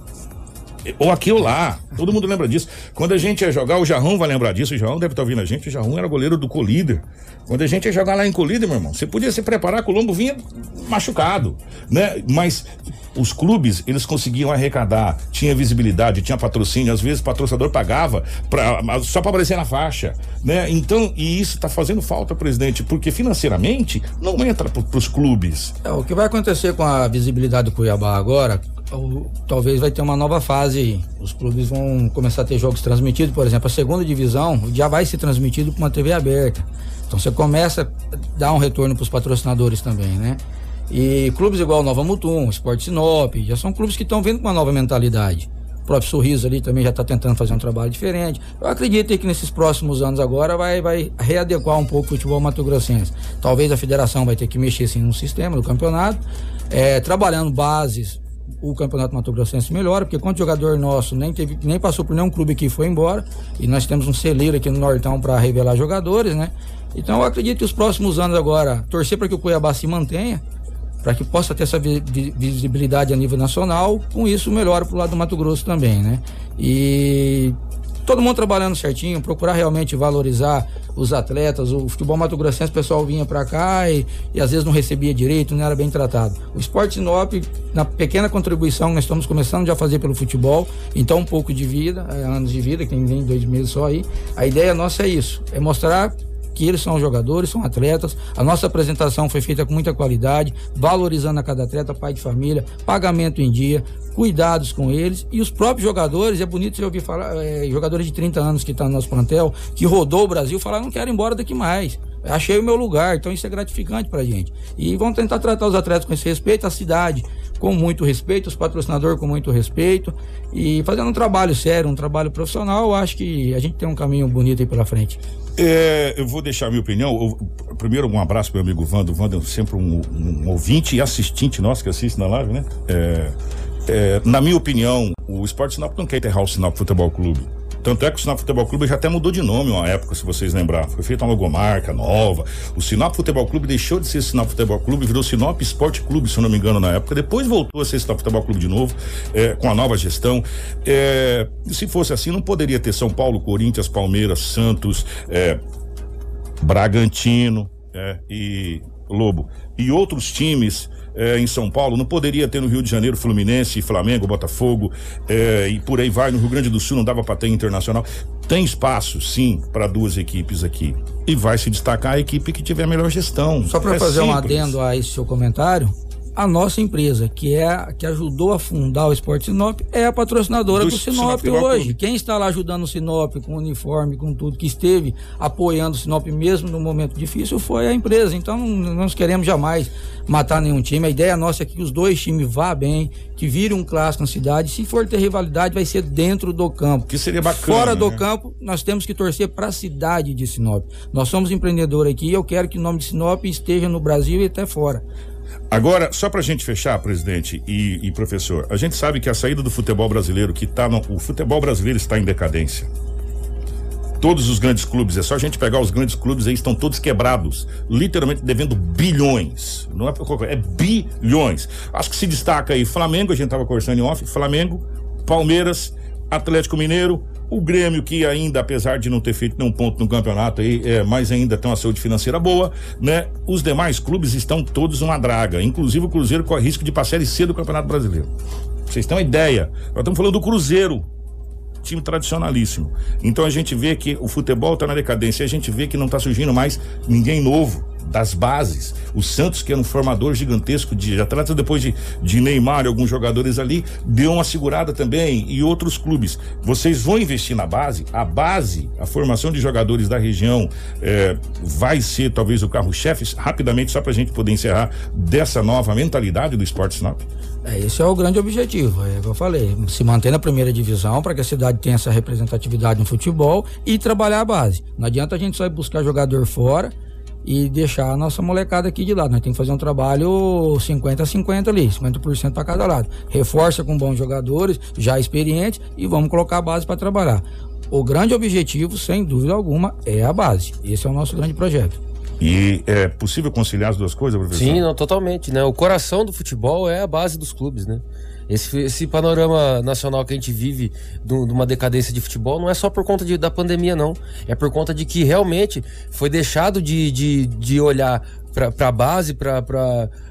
ou aqui ou lá. Todo mundo lembra disso. Quando a gente ia jogar, o Jarrão vai lembrar disso. O Jarrão deve estar ouvindo a gente. O Jarrão era goleiro do Colíder. Quando a gente ia jogar lá em Colíder, meu irmão, você podia se preparar que o vinha machucado, né? Mas os clubes, eles conseguiam arrecadar, tinha visibilidade, tinha patrocínio, às vezes o patrocinador pagava pra, só para aparecer na faixa, né? Então, e isso está fazendo falta, presidente, porque financeiramente não entra para os clubes. É, o que vai acontecer com a visibilidade do Cuiabá agora, talvez vai ter uma nova fase aí. Os clubes vão começar a ter jogos transmitidos, por exemplo, a segunda divisão já vai ser transmitido por uma TV aberta. Então você começa a dar um retorno para os patrocinadores também, né? E clubes igual Nova Mutum, Sport Sinop, já são clubes que estão vindo com uma nova mentalidade. O próprio Sorriso ali também já está tentando fazer um trabalho diferente. Eu acredito que nesses próximos anos agora vai, vai readequar um pouco o futebol mato-grossense. Talvez a federação vai ter que mexer assim, no sistema do campeonato, é, trabalhando bases o Campeonato Mato Grossense melhora, porque quanto jogador nosso nem, teve, nem passou por nenhum clube que foi embora, e nós temos um celeiro aqui no Nortão para revelar jogadores, né? Então eu acredito que os próximos anos agora, torcer para que o Cuiabá se mantenha, para que possa ter essa visibilidade a nível nacional, com isso melhora para o lado do Mato Grosso também, né? E todo mundo trabalhando certinho, procurar realmente valorizar os atletas. O futebol Mato Grossense, o pessoal vinha para cá e, e, às vezes não recebia direito, não era bem tratado. O esporte Sinop, na pequena contribuição que nós estamos começando já a fazer pelo futebol, então um pouco de vida, é, anos de vida, que tem vem dois meses só aí. A ideia nossa é isso, é mostrar que eles são jogadores, são atletas. A nossa apresentação foi feita com muita qualidade, valorizando a cada atleta, pai de família, pagamento em dia, cuidados com eles e os próprios jogadores. É bonito você ouvir falar, é, jogadores de 30 anos que estão tá no nosso plantel, que rodou o Brasil, falar: não quero ir embora daqui mais. Achei o meu lugar, então isso é gratificante pra gente. E vamos tentar tratar os atletas com esse respeito, a cidade com muito respeito, os patrocinadores com muito respeito e fazendo um trabalho sério, um trabalho profissional. Acho que a gente tem um caminho bonito aí pela frente. É, eu vou deixar a minha opinião. Eu, primeiro, um abraço para meu amigo Wando. O Wando é sempre um, um, ouvinte e assistente nosso que assiste na live, né? É, é, na minha opinião, o Esporte Sinop não quer enterrar o Sinop Futebol Clube. Tanto é que o Sinop Futebol Clube já até mudou de nome uma época, se vocês lembrar. Foi feita uma logomarca nova. O Sinop Futebol Clube deixou de ser Sinop Futebol Clube, virou Sinop Esporte Clube, se eu não me engano, na época. Depois voltou a ser Sinop Futebol Clube de novo, é, com a nova gestão. É, se fosse assim, não poderia ter São Paulo, Corinthians, Palmeiras, Santos, é, Bragantino é, e Lobo. E outros times é, em São Paulo, não poderia ter no Rio de Janeiro Fluminense, Flamengo, Botafogo é, e por aí vai. No Rio Grande do Sul não dava para ter internacional. Tem espaço, sim, para duas equipes aqui. E vai se destacar a equipe que tiver melhor gestão. Só para é fazer simples. um adendo a esse seu comentário, a nossa empresa, que é que ajudou a fundar o Esporte Sinop, é a patrocinadora do, do Sinop, Sinop hoje. Quem está lá ajudando o Sinop com uniforme, com tudo, que esteve apoiando o Sinop mesmo no momento difícil, foi a empresa. Então não nós queremos jamais matar nenhum time. A ideia nossa é que os dois times vá bem, que vire um clássico na cidade. Se for ter rivalidade, vai ser dentro do campo. Que seria bacana. Fora do né? campo, nós temos que torcer para a cidade de Sinop. Nós somos empreendedores aqui e eu quero que o nome de Sinop esteja no Brasil e até fora. Agora, só para a gente fechar, presidente e, e, professor, a gente sabe que a saída do futebol brasileiro, que tá no, o futebol brasileiro está em decadência. Todos os grandes clubes, é só a gente pegar os grandes clubes aí, estão todos quebrados, literalmente devendo bilhões. Não é, é bilhões. Acho que se destaca aí Flamengo, a gente estava conversando em off, Flamengo, Palmeiras, Atlético Mineiro, o Grêmio, que ainda, apesar de não ter feito nenhum ponto no campeonato aí, é, mas ainda tem uma saúde financeira boa, né? Os demais clubes estão todos uma draga. Inclusive o Cruzeiro corre risco de passar C do Campeonato Brasileiro. Vocês têm uma ideia? Nós estamos falando do Cruzeiro, time tradicionalíssimo. Então a gente vê que o futebol está na decadência, a gente vê que não está surgindo mais ninguém novo das bases. O Santos, que era um formador gigantesco de atletas, depois de, de Neymar e alguns jogadores ali, deu uma segurada também. E outros clubes. Vocês vão investir na base? A base, a formação de jogadores da região é, vai ser talvez o carro-chefe, rapidamente, só para a gente poder encerrar, dessa nova mentalidade do esporte Sinop? É, esse é o grande objetivo, é o que eu falei, se manter na primeira divisão para que a cidade tenha essa representatividade no futebol e trabalhar a base. Não adianta a gente só ir buscar jogador fora, e deixar a nossa molecada aqui de lado. Nós temos que fazer um trabalho 50 a 50 ali, 50% para cada lado. Reforça com bons jogadores, já experientes, e vamos colocar a base para trabalhar. O grande objetivo, sem dúvida alguma, é a base. Esse é o nosso grande projeto. E é possível conciliar as duas coisas, professor? Sim, não, totalmente, né? O coração do futebol é a base dos clubes, né? Esse, esse panorama nacional que a gente vive de uma decadência de futebol não é só por conta de, da pandemia, não. É por conta de que realmente foi deixado de, de, de olhar para a base, para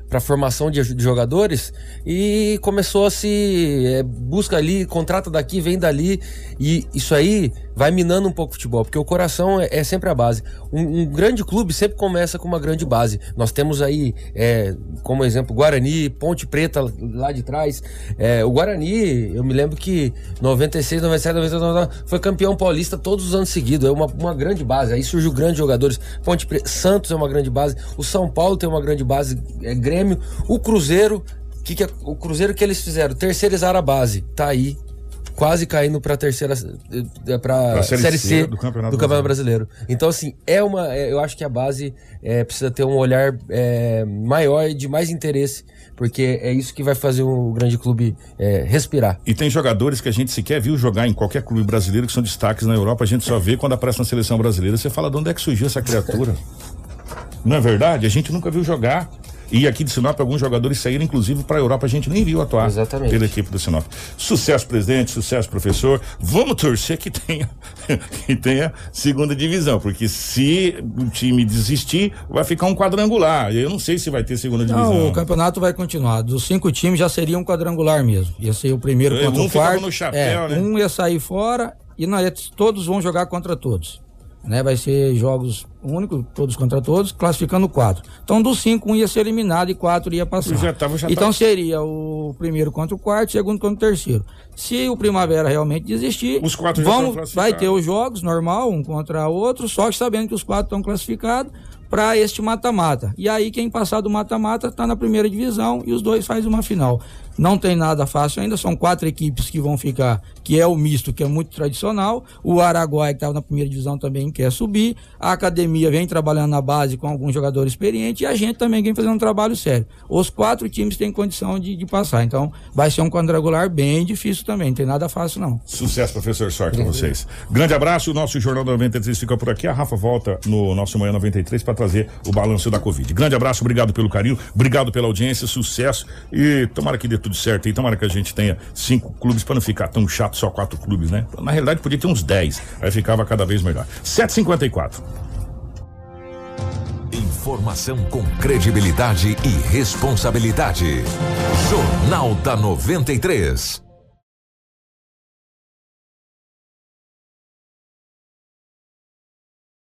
para formação de, de, jogadores e começou a se é, busca ali, contrata daqui, vem dali e isso aí vai minando um pouco o futebol, porque o coração é, é sempre a base. Um, um, grande clube sempre começa com uma grande base. Nós temos aí, é, como exemplo, Guarani, Ponte Preta lá de trás. É, o Guarani, eu me lembro que 96, 97, 98, foi campeão paulista todos os anos seguidos. É uma, uma grande base. Aí surgiu grandes jogadores. Ponte Preta, Santos é uma grande base. O São Paulo tem uma grande base. É Grêmio. O Cruzeiro, que, que é, o Cruzeiro que eles fizeram? Terceirizaram a base. Tá aí quase caindo para a terceira para série, série C, C do Campeonato, do Campeonato Brasileiro. Então assim é uma, é, eu acho que a base é, precisa ter um olhar é, maior e de mais interesse porque é isso que vai fazer o grande clube é, respirar. E tem jogadores que a gente sequer viu jogar em qualquer clube brasileiro que são destaques na Europa, a gente só vê quando aparece na seleção brasileira. Você fala de onde é que surgiu essa criatura? Não é verdade? A gente nunca viu jogar. E aqui de Sinop, alguns jogadores saíram, inclusive, para a Europa. A gente nem viu atuar Exatamente. pela equipe do Sinop. Sucesso, presidente, sucesso, professor. Vamos torcer que tenha, que tenha segunda divisão, porque se o time desistir, vai ficar um quadrangular. Eu não sei se vai ter segunda divisão. Não, o campeonato vai continuar. Dos cinco times já seria um quadrangular mesmo. Ia ser o primeiro é, contra um o quarto. No chapéu, é, né? Um ia sair fora e nós, todos vão jogar contra todos né? Vai ser jogos únicos, todos contra todos, classificando quatro. Então, dos cinco, um ia ser eliminado e quatro ia passar. Já tava, já então tava. seria o primeiro contra o quarto, segundo contra o terceiro. Se o Primavera realmente desistir, os quatro vamos, vai ter os jogos normal, um contra o outro, só que sabendo que os quatro estão classificados para este mata-mata. E aí quem passar do mata-mata está na primeira divisão e os dois faz uma final. Não tem nada fácil ainda, são quatro equipes que vão ficar, que é o misto, que é muito tradicional. O Araguai, que estava na primeira divisão, também quer subir. A academia vem trabalhando na base com alguns jogadores experientes e a gente também vem fazendo um trabalho sério. Os quatro times têm condição de, de passar. Então, vai ser um quadrangular bem difícil também, não tem nada fácil não. Sucesso, professor, sorte com vocês. Grande abraço, o nosso Jornal 93 fica por aqui. A Rafa volta no nosso Manhã 93 para trazer o balanço da Covid. Grande abraço, obrigado pelo carinho, obrigado pela audiência, sucesso e tomara que dê tudo certo. E tomara que a gente tenha cinco clubes para não ficar tão chato só quatro clubes, né? Na realidade podia ter uns dez, aí ficava cada vez melhor. 754. Informação com credibilidade e responsabilidade. Jornal da 93.